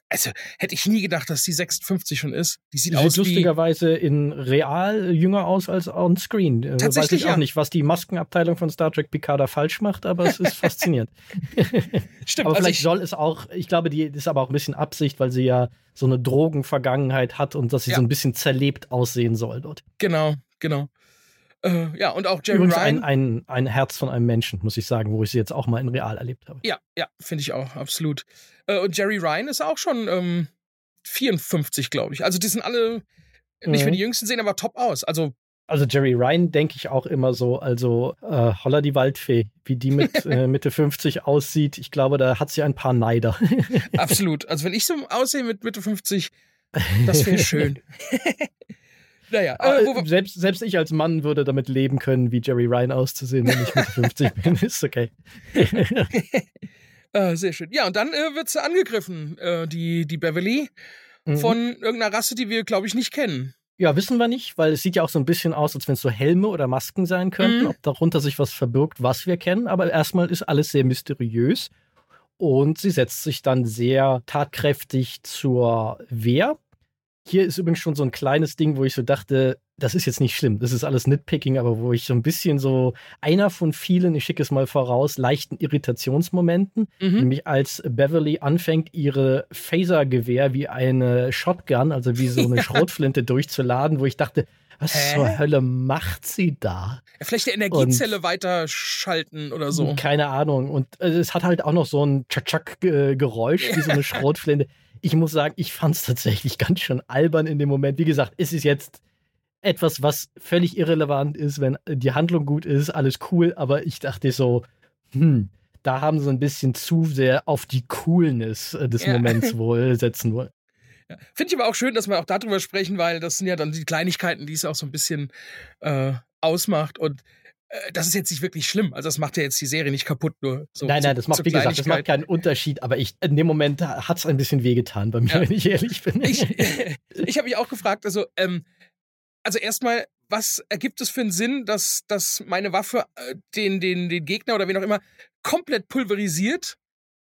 also hätte ich nie gedacht, dass die 56 schon ist. Die sieht, die aus sieht lustigerweise in real jünger aus als on screen. Äh, Tatsächlich Weiß ich auch ja. nicht, was die Maskenabteilung von Star Trek Picard falsch macht, aber es ist faszinierend. Stimmt. aber also vielleicht soll es auch, ich glaube, die ist aber auch ein bisschen Absicht, weil sie ja so eine Drogenvergangenheit hat und dass sie ja. so ein bisschen zerlebt aussehen soll dort. Genau, genau. Äh, ja, und auch Jerry Übrigens Ryan. Ein, ein, ein Herz von einem Menschen, muss ich sagen, wo ich sie jetzt auch mal in real erlebt habe. Ja, ja, finde ich auch, absolut. Äh, und Jerry Ryan ist auch schon ähm, 54, glaube ich. Also die sind alle, nicht mhm. mehr die Jüngsten, sehen aber top aus. Also also Jerry Ryan denke ich auch immer so, also äh, Holla die Waldfee, wie die mit äh, Mitte 50 aussieht. Ich glaube, da hat sie ein paar Neider. Absolut. Also wenn ich so aussehe mit Mitte 50, das wäre schön. Naja, äh, selbst, selbst ich als Mann würde damit leben können, wie Jerry Ryan auszusehen, wenn ich mit 50 bin. Ist okay. äh, sehr schön. Ja, und dann äh, wird sie angegriffen, äh, die, die Beverly, mhm. von irgendeiner Rasse, die wir, glaube ich, nicht kennen. Ja, wissen wir nicht, weil es sieht ja auch so ein bisschen aus, als wenn es so Helme oder Masken sein könnten, mhm. ob darunter sich was verbirgt, was wir kennen. Aber erstmal ist alles sehr mysteriös. Und sie setzt sich dann sehr tatkräftig zur Wehr hier ist übrigens schon so ein kleines Ding, wo ich so dachte, das ist jetzt nicht schlimm, das ist alles Nitpicking, aber wo ich so ein bisschen so einer von vielen, ich schicke es mal voraus, leichten Irritationsmomenten, mhm. nämlich als Beverly anfängt, ihre Phaser-Gewehr wie eine Shotgun, also wie so eine Schrotflinte durchzuladen, wo ich dachte, was Hä? zur Hölle macht sie da? Vielleicht die Energiezelle und, weiterschalten oder so. Keine Ahnung. Und äh, es hat halt auch noch so ein Tschak-Tschak-Geräusch, wie so eine Schrotflinte ich muss sagen, ich fand es tatsächlich ganz schön albern in dem Moment. Wie gesagt, es ist jetzt etwas, was völlig irrelevant ist, wenn die Handlung gut ist, alles cool, aber ich dachte so, hm, da haben sie ein bisschen zu sehr auf die Coolness äh, des ja. Moments wohl setzen wollen. Ja. Finde ich aber auch schön, dass wir auch darüber sprechen, weil das sind ja dann die Kleinigkeiten, die es auch so ein bisschen äh, ausmacht. Und das ist jetzt nicht wirklich schlimm. Also das macht ja jetzt die Serie nicht kaputt, nur so. Nein, nein, das macht, wie gesagt, das macht keinen Unterschied, aber ich, in dem Moment hat es ein bisschen wehgetan bei mir, ja. wenn ich ehrlich bin. Ich, ich habe mich auch gefragt, also, ähm, also erstmal, was ergibt es für einen Sinn, dass, dass meine Waffe äh, den, den, den Gegner oder wen auch immer komplett pulverisiert?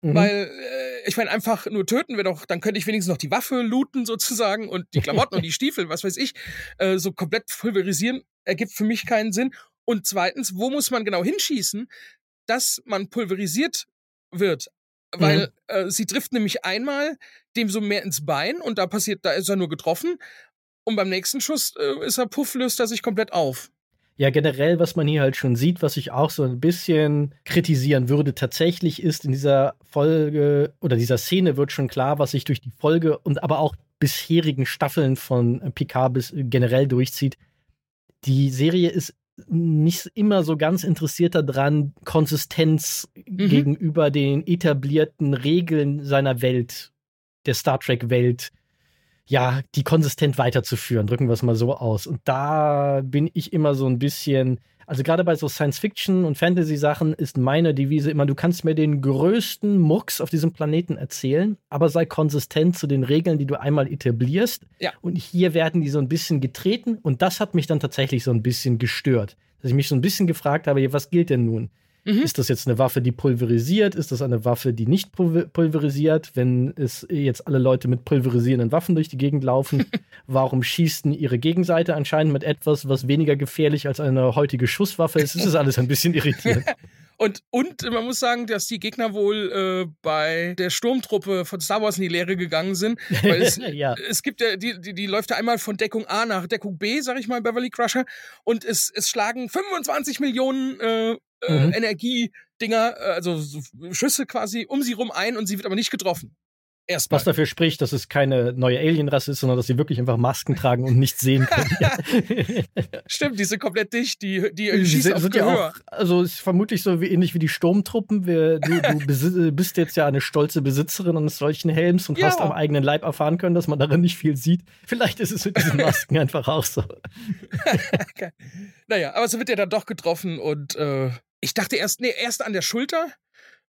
Mhm. Weil, äh, ich meine, einfach nur töten wir doch, dann könnte ich wenigstens noch die Waffe looten sozusagen und die Klamotten und die Stiefel, was weiß ich, äh, so komplett pulverisieren, ergibt für mich keinen Sinn. Und zweitens, wo muss man genau hinschießen, dass man pulverisiert wird? Weil mhm. äh, sie trifft nämlich einmal dem so mehr ins Bein und da passiert, da ist er nur getroffen. Und beim nächsten Schuss äh, ist er puff, löst er sich komplett auf. Ja, generell, was man hier halt schon sieht, was ich auch so ein bisschen kritisieren würde, tatsächlich ist in dieser Folge oder dieser Szene wird schon klar, was sich durch die Folge und aber auch bisherigen Staffeln von Picard bis generell durchzieht. Die Serie ist nicht immer so ganz interessiert daran, Konsistenz mhm. gegenüber den etablierten Regeln seiner Welt, der Star Trek-Welt, ja, die konsistent weiterzuführen, drücken wir es mal so aus. Und da bin ich immer so ein bisschen, also gerade bei so Science-Fiction und Fantasy-Sachen ist meine Devise immer, du kannst mir den größten Mucks auf diesem Planeten erzählen, aber sei konsistent zu den Regeln, die du einmal etablierst. Ja. Und hier werden die so ein bisschen getreten und das hat mich dann tatsächlich so ein bisschen gestört. Dass ich mich so ein bisschen gefragt habe, was gilt denn nun? Mhm. Ist das jetzt eine Waffe, die pulverisiert? Ist das eine Waffe, die nicht pulverisiert? Wenn es jetzt alle Leute mit pulverisierenden Waffen durch die Gegend laufen, warum schießen ihre Gegenseite anscheinend mit etwas, was weniger gefährlich als eine heutige Schusswaffe ist? Das ist alles ein bisschen irritierend. Und, und man muss sagen, dass die Gegner wohl äh, bei der Sturmtruppe von Star Wars in die Lehre gegangen sind. Weil es, ja. es gibt ja, die, die, die läuft ja einmal von Deckung A nach Deckung B, sag ich mal, Beverly Crusher. Und es, es schlagen 25 Millionen äh, äh, mhm. Energiedinger, äh, also so Schüsse quasi um sie rum ein und sie wird aber nicht getroffen. Erstmal. Was dafür spricht, dass es keine neue Alienrasse ist, sondern dass sie wirklich einfach Masken tragen und nichts sehen können. Stimmt, die sind komplett dicht, die, die, die schießen sind, auf ja auch, Also ist vermutlich so wie ähnlich wie die Sturmtruppen. Wir, du, du bist jetzt ja eine stolze Besitzerin eines solchen Helms und ja. hast am eigenen Leib erfahren können, dass man darin nicht viel sieht. Vielleicht ist es mit diesen Masken einfach auch so. okay. Naja, aber so wird er dann doch getroffen und äh, ich dachte erst, nee, erst an der Schulter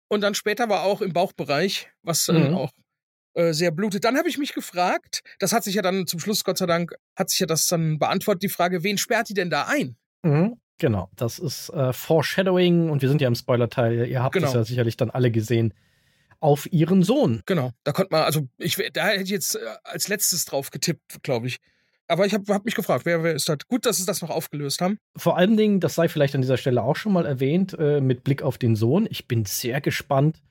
und dann später war auch im Bauchbereich, was dann mhm. auch äh, sehr blutet. Dann habe ich mich gefragt, das hat sich ja dann zum Schluss, Gott sei Dank, hat sich ja das dann beantwortet, die Frage, wen sperrt die denn da ein? Mhm, genau, das ist äh, Foreshadowing und wir sind ja im Spoiler-Teil. Ihr habt es Genau. ja sicherlich dann alle gesehen. Auf ihren Sohn. Genau, da konnte man, also ich, da hätte ich jetzt äh, als letztes drauf getippt, glaube ich. Aber ich habe hab mich gefragt, wer, wer ist das? Gut, dass sie das noch aufgelöst haben. Vor allen Dingen, das sei vielleicht an dieser Stelle auch schon mal erwähnt, äh, mit Blick auf den Sohn. Ich bin sehr gespannt,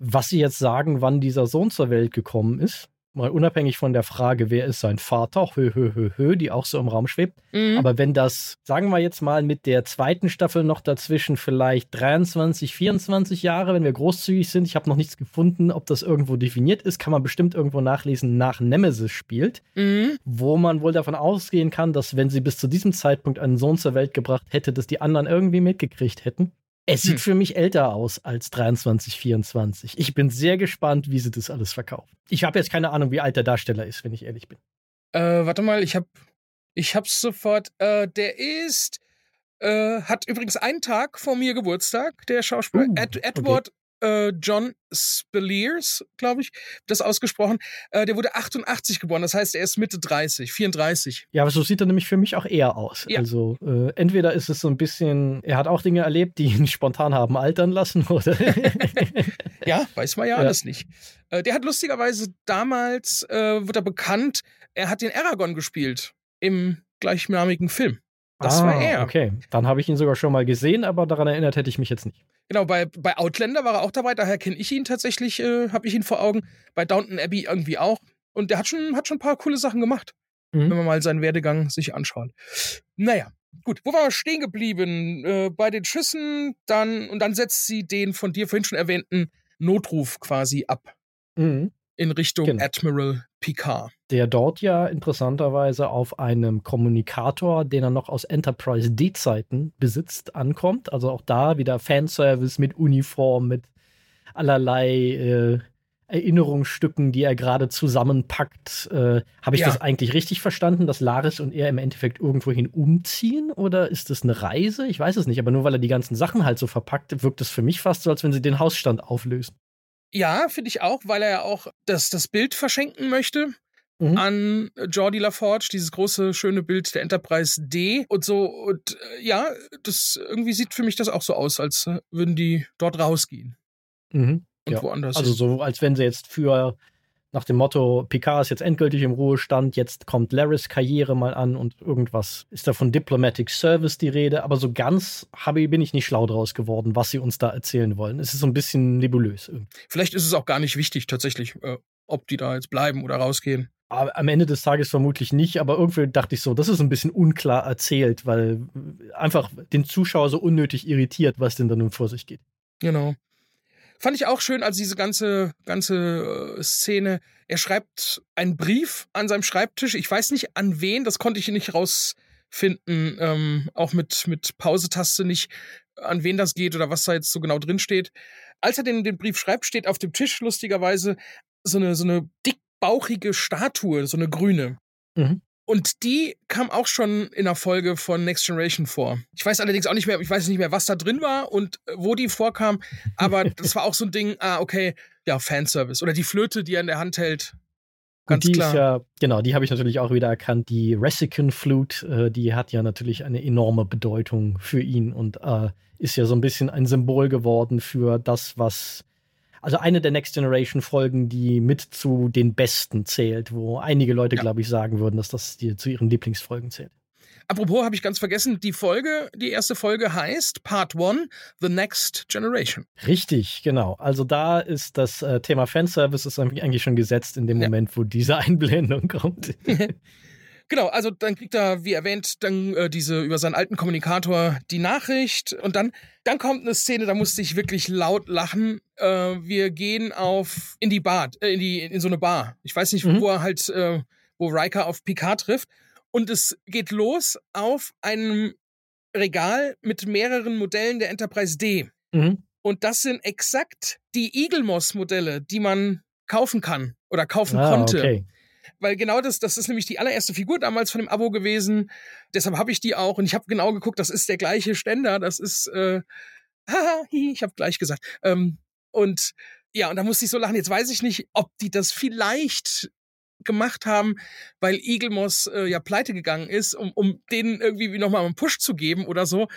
was sie jetzt sagen, wann dieser Sohn zur Welt gekommen ist. Mal unabhängig von der Frage, wer ist sein Vater, hö, hö, hö, hö, die auch so im Raum schwebt. Mhm. Aber wenn das, sagen wir jetzt mal, mit der zweiten Staffel noch dazwischen vielleicht 23, 24 Jahre, wenn wir großzügig sind, ich habe noch nichts gefunden, ob das irgendwo definiert ist, kann man bestimmt irgendwo nachlesen, nach Nemesis spielt, Mhm. wo man wohl davon ausgehen kann, dass wenn sie bis zu diesem Zeitpunkt einen Sohn zur Welt gebracht hätte, dass die anderen irgendwie mitgekriegt hätten. Es sieht Hm. für mich älter aus als 23, 24. Ich bin sehr gespannt, wie sie das alles verkaufen. Ich habe jetzt keine Ahnung, wie alt der Darsteller ist, wenn ich ehrlich bin. Äh, warte mal, ich hab, ich hab's sofort. Äh, der ist, äh, hat übrigens einen Tag vor mir Geburtstag, der Schauspieler Uh, Ed, Edward äh, John Spaliers, glaube ich, das ausgesprochen. Äh, der wurde 88 geboren, das heißt, er ist Mitte 30, 34. Ja, aber so sieht er nämlich für mich auch eher aus. Ja. Also äh, entweder ist es so ein bisschen, er hat auch Dinge erlebt, die ihn spontan haben altern lassen, oder? Ja, weiß man ja, Ja. alles nicht. Äh, der hat lustigerweise damals, äh, wird er bekannt, er hat den Aragorn gespielt im gleichnamigen Film. Das war er. Ah, Okay, dann habe ich ihn sogar schon mal gesehen, aber daran erinnert hätte ich mich jetzt nicht. Genau, bei, bei Outlander war er auch dabei, daher kenne ich ihn tatsächlich, äh, habe ich ihn vor Augen. Bei Downton Abbey irgendwie auch. Und der hat schon, hat schon ein paar coole Sachen gemacht, Mhm. wenn man mal seinen Werdegang sich anschaut. Naja, gut, wo waren wir stehen geblieben? Äh, bei den Schüssen, dann, und dann setzt sie den von dir vorhin schon erwähnten Notruf quasi ab Mhm. In Richtung Genau. Admiral Picard. Der dort ja interessanterweise auf einem Kommunikator, den er noch aus Enterprise D-Zeiten besitzt, ankommt. Also auch da wieder Fanservice mit Uniform, mit allerlei äh, Erinnerungsstücken, die er gerade zusammenpackt. Äh, Habe ich Ja. das eigentlich richtig verstanden, dass Laris und er im Endeffekt irgendwohin umziehen? Oder ist das eine Reise? Ich weiß es nicht, aber nur weil er die ganzen Sachen halt so verpackt, wirkt es für mich fast so, als wenn sie den Hausstand auflösen. Ja, finde ich auch, weil er ja auch das, das Bild verschenken möchte Mhm. an Jordi LaForge, dieses große, schöne Bild der Enterprise D und so. Und äh, ja, das irgendwie sieht für mich das auch so aus, als äh, würden die dort rausgehen Mhm. und Ja. woanders. Also so, als wenn sie jetzt für nach dem Motto, Picard ist jetzt endgültig im Ruhestand, jetzt kommt Laris Karriere mal an und irgendwas ist da von Diplomatic Service die Rede, aber so ganz habe, bin ich nicht schlau draus geworden, was sie uns da erzählen wollen. Es ist so ein bisschen nebulös. irgendwie. Vielleicht ist es auch gar nicht wichtig, tatsächlich, äh, ob die da jetzt bleiben oder rausgehen. Aber am Ende des Tages vermutlich nicht, aber irgendwie dachte ich so, das ist ein bisschen unklar erzählt, weil einfach den Zuschauer so unnötig irritiert, was denn da nun vor sich geht. Genau. Fand ich auch schön, also diese ganze, ganze äh, Szene. Er schreibt einen Brief an seinem Schreibtisch. Ich weiß nicht an wen, das konnte ich nicht rausfinden. Ähm, auch mit, mit Pausetaste nicht, an wen das geht oder was da jetzt so genau drin steht. Als er den, den Brief schreibt, steht auf dem Tisch lustigerweise so eine, so eine dickbauchige Statue, so eine grüne. Mhm. Und die kam auch schon in der Folge von Next Generation vor. Ich weiß allerdings auch nicht mehr, ich weiß nicht mehr, was da drin war und äh, wo die vorkam, aber das war auch so ein Ding, ah, okay, ja, Fanservice. Oder die Flöte, die er in der Hand hält. Ganz die klar. ist ja, genau, die habe ich natürlich auch wieder erkannt. Die Resican Flute, äh, die hat ja natürlich eine enorme Bedeutung für ihn und äh, ist ja so ein bisschen ein Symbol geworden für das, was. Also eine der Next Generation Folgen, die mit zu den besten zählt, wo einige Leute, Ja. glaube ich, sagen würden, dass das die, zu ihren Lieblingsfolgen zählt. Apropos, habe ich ganz vergessen, die Folge, die erste Folge heißt Part 1, The Next Generation. Richtig, genau. Also da ist das äh, Thema Fanservice ist eigentlich schon gesetzt in dem Ja. Moment, wo diese Einblendung kommt. Genau, also dann kriegt er, wie erwähnt, dann äh, diese über seinen alten Kommunikator die Nachricht und dann, dann kommt eine Szene, da musste ich wirklich laut lachen. Äh, wir gehen auf in die Bar, äh, in die in so eine Bar. Ich weiß nicht, Mhm. wo er halt, äh, wo Riker auf Picard trifft und es geht los auf einem Regal mit mehreren Modellen der Enterprise D. mhm. Und das sind exakt die Eagle Moss Modelle, die man kaufen kann oder kaufen Ah, konnte okay. Weil genau das, das ist nämlich die allererste Figur damals von dem Abo gewesen. Deshalb habe ich die auch und ich habe genau geguckt, das ist der gleiche Ständer, das ist, äh, haha, ich habe gleich gesagt. Ähm, und Ja, und da musste ich so lachen. Jetzt weiß ich nicht, ob die das vielleicht gemacht haben, weil Eaglemoss äh, ja pleite gegangen ist, um, um denen irgendwie nochmal einen Push zu geben oder so.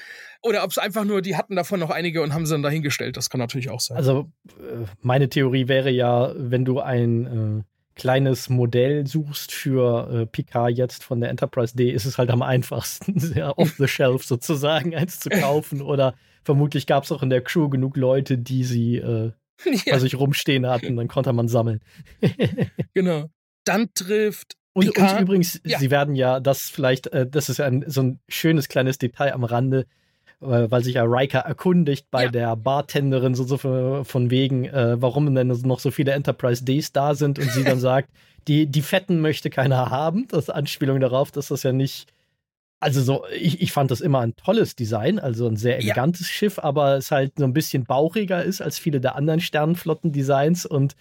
Oder ob es einfach nur, die hatten davon noch einige und haben sie dann dahingestellt. Das kann natürlich auch sein. Also äh, meine Theorie wäre ja, wenn du ein äh, kleines Modell suchst für äh, Picard jetzt von der Enterprise D, ist es halt am einfachsten, sehr off the shelf sozusagen, eins zu kaufen. Oder vermutlich gab es auch in der Crew genug Leute, die sie äh, ja. bei sich rumstehen hatten, dann konnte man sammeln. genau. Dann trifft und, und, übrigens, ja. sie werden ja, das vielleicht, äh, das ist ja ein, so ein schönes kleines Detail am Rande, weil sich ja Riker erkundigt bei ja. der Bartenderin so, so von wegen, äh, warum denn noch so viele Enterprise Ds da sind und sie dann sagt, die, die Fetten möchte keiner haben. Das ist Anspielung darauf, dass das ja nicht. Also so, ich, ich fand das immer ein tolles Design, also ein sehr elegantes ja. Schiff, aber es halt so ein bisschen bauchiger ist als viele der anderen Sternenflotten-Designs und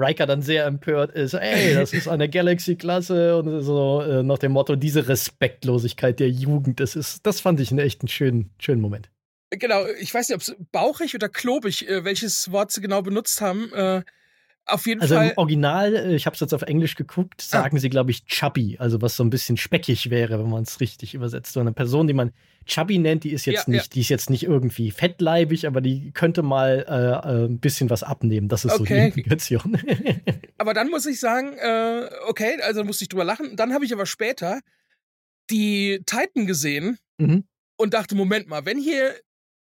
Riker dann sehr empört ist, ey, das ist eine Galaxy-Klasse und so äh, nach dem Motto, diese Respektlosigkeit der Jugend, das ist, das fand ich einen echt schönen, schönen Moment. Genau, ich weiß nicht, ob es bauchig oder klobig, äh, welches Wort sie genau benutzt haben. Äh, auf jeden also Fall. Also im Original, äh, ich habe es jetzt auf Englisch geguckt, ah. sagen ah. sie, glaube ich, chubby, also was so ein bisschen speckig wäre, wenn man es richtig übersetzt. So eine Person, die man chubby nennt, die ist jetzt ja, nicht, ja. die ist jetzt nicht irgendwie fettleibig, aber die könnte mal äh, äh, ein bisschen was abnehmen. Das ist okay. so die Implikation. aber dann muss ich sagen, äh, okay, also musste ich drüber lachen. Dann habe ich aber später die Titan gesehen mhm. und dachte, Moment mal, wenn hier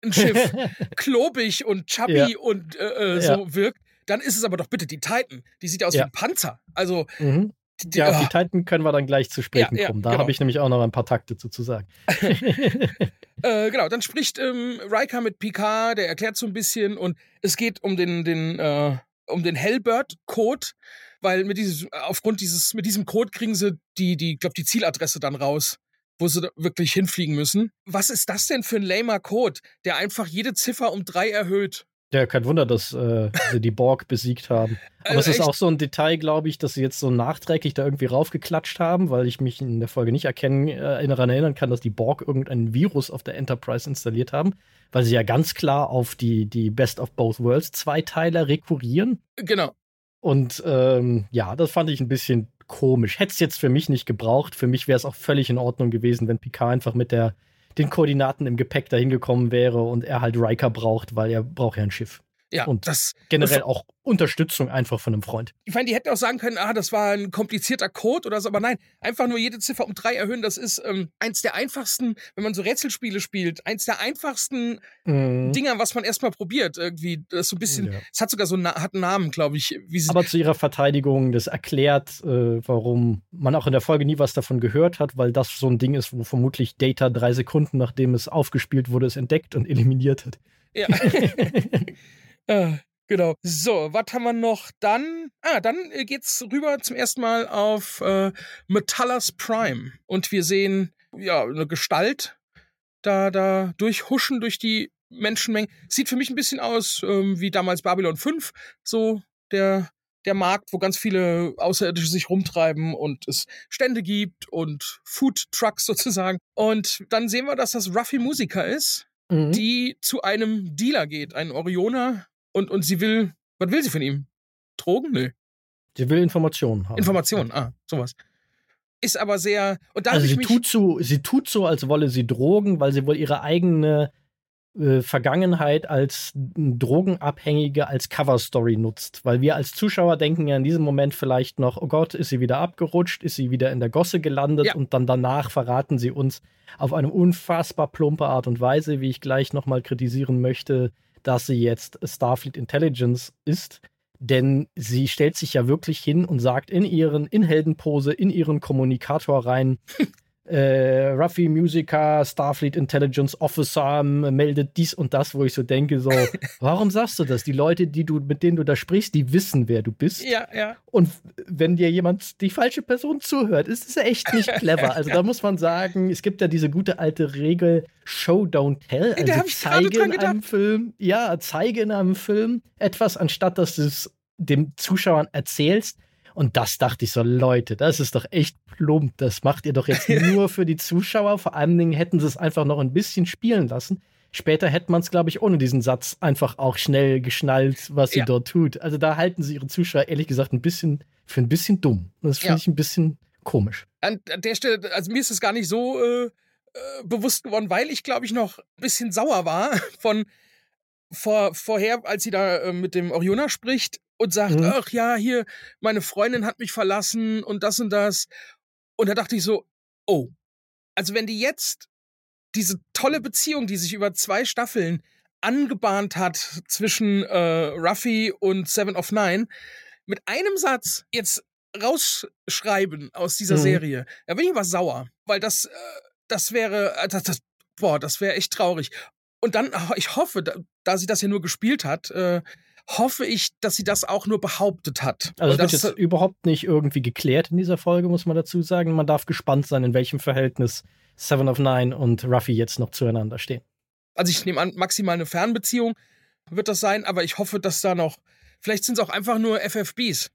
ein Schiff klobig und chubby ja. und äh, äh, so wirkt, dann ist es aber doch bitte die Titan. Die sieht aus wie ein Panzer. Also mhm. Die, ja, auf die Titan können wir dann gleich zu sprechen ja, kommen. Da genau. habe ich nämlich auch noch ein paar Takte zu, zu sagen. äh, genau, dann spricht ähm, Riker mit Picard, der erklärt so ein bisschen und es geht um den, den, äh, um den Hellbird-Code, weil mit dieses, aufgrund dieses, mit diesem Code kriegen sie die, die, glaube die Zieladresse dann raus wo sie wirklich hinfliegen müssen. Was ist das denn für ein lamer Code, der einfach jede Ziffer um drei erhöht? Ja, kein Wunder, dass äh, sie die Borg besiegt haben. Aber also es ist auch so ein Detail, glaube ich, dass sie jetzt so nachträglich da irgendwie raufgeklatscht haben, weil ich mich in der Folge nicht erkennen, äh, daran erinnern kann, dass die Borg irgendein Virus auf der Enterprise installiert haben, weil sie ja ganz klar auf die, die Best of Both Worlds Zweiteiler rekurrieren. Genau. Und ähm, ja, das fand ich ein bisschen komisch. Hätte es jetzt für mich nicht gebraucht. Für mich wäre es auch völlig in Ordnung gewesen, wenn Picard einfach mit der den Koordinaten im Gepäck dahin gekommen wäre und er halt Riker braucht, weil er braucht ja ein Schiff. Ja, und das generell auch Unterstützung einfach von einem Freund. Ich meine, die hätten auch sagen können, ah, das war ein komplizierter Code oder so, aber nein, einfach nur jede Ziffer um drei erhöhen, das ist ähm, eins der einfachsten, wenn man so Rätselspiele spielt, eins der einfachsten mhm. Dinger, was man erstmal probiert. Irgendwie, das ist so ein bisschen, es ja. hat sogar so einen, hat einen Namen, glaube ich. aber zu ihrer Verteidigung, das erklärt, äh, warum man auch in der Folge nie was davon gehört hat, weil das so ein Ding ist, wo vermutlich Data drei Sekunden, nachdem es aufgespielt wurde, es entdeckt und eliminiert hat. Ja. Äh, genau. So, was haben wir noch? Dann, ah, dann äh, geht's rüber zum ersten Mal auf äh, Metallus Prime. Und wir sehen, ja, eine Gestalt da, da durchhuschen durch die Menschenmengen. Sieht für mich ein bisschen aus ähm, wie damals Babylon 5, so der, der Markt, wo ganz viele Außerirdische sich rumtreiben und es Stände gibt und Food Trucks sozusagen. Und dann sehen wir, dass das Ruffy Musiker ist, mhm. die zu einem Dealer geht, ein Orioner, und, und sie will, was will sie von ihm? Drogen? Nö. Sie will Informationen haben. Informationen, ah, sowas. Ist aber sehr. Und da also sie tut so, sie tut so, als wolle sie Drogen, weil sie wohl ihre eigene äh, Vergangenheit als Drogenabhängige als Coverstory nutzt. Weil wir als Zuschauer denken ja in diesem Moment vielleicht noch, oh Gott, ist sie wieder abgerutscht, ist sie wieder in der Gosse gelandet ja. und dann danach verraten sie uns auf eine unfassbar plumpe Art und Weise, wie ich gleich nochmal kritisieren möchte, dass sie jetzt Starfleet Intelligence ist, denn sie stellt sich ja wirklich hin und sagt in ihren in Heldenpose in ihren Kommunikator rein äh, Ruffy Musica, Starfleet Intelligence Officer meldet dies und das, wo ich so denke, so, warum sagst du das? Die Leute, die du, mit denen du da sprichst, die wissen, wer du bist. Ja, ja. Und wenn dir jemand die falsche Person zuhört, ist es echt nicht clever. Also da muss man sagen, es gibt ja diese gute alte Regel, Show, don't tell. Also zeige in einem Film, ja, zeige in einem Film etwas, anstatt dass du es dem Zuschauern erzählst und das dachte ich so, Leute, das ist doch echt plump. Das macht ihr doch jetzt nur für die Zuschauer. Vor allen Dingen hätten sie es einfach noch ein bisschen spielen lassen. Später hätte man es, glaube ich, ohne diesen Satz einfach auch schnell geschnallt, was sie ja. dort tut. Also da halten sie ihre Zuschauer ehrlich gesagt ein bisschen für ein bisschen dumm. Das finde ja. ich ein bisschen komisch. An, der Stelle, also mir ist es gar nicht so äh, äh, bewusst geworden, weil ich, glaube ich, noch ein bisschen sauer war von vor, vorher, als sie da äh, mit dem Oriona spricht und sagt, mhm. ach ja, hier, meine Freundin hat mich verlassen und das und das. Und da dachte ich so, oh, also wenn die jetzt diese tolle Beziehung, die sich über zwei Staffeln angebahnt hat zwischen äh, Ruffy und Seven of Nine, mit einem Satz jetzt rausschreiben aus dieser mhm. Serie, da bin ich was sauer, weil das, äh, das wäre, äh, das, das, boah, das wäre echt traurig. Und dann, ich hoffe, da, da sie das ja nur gespielt hat, äh, hoffe ich, dass sie das auch nur behauptet hat. Also das wird jetzt überhaupt nicht irgendwie geklärt in dieser Folge, muss man dazu sagen. Man darf gespannt sein, in welchem Verhältnis Seven of Nine und Ruffy jetzt noch zueinander stehen. Also ich nehme an, maximal eine Fernbeziehung wird das sein, aber ich hoffe, dass da noch, vielleicht sind es auch einfach nur FFBs.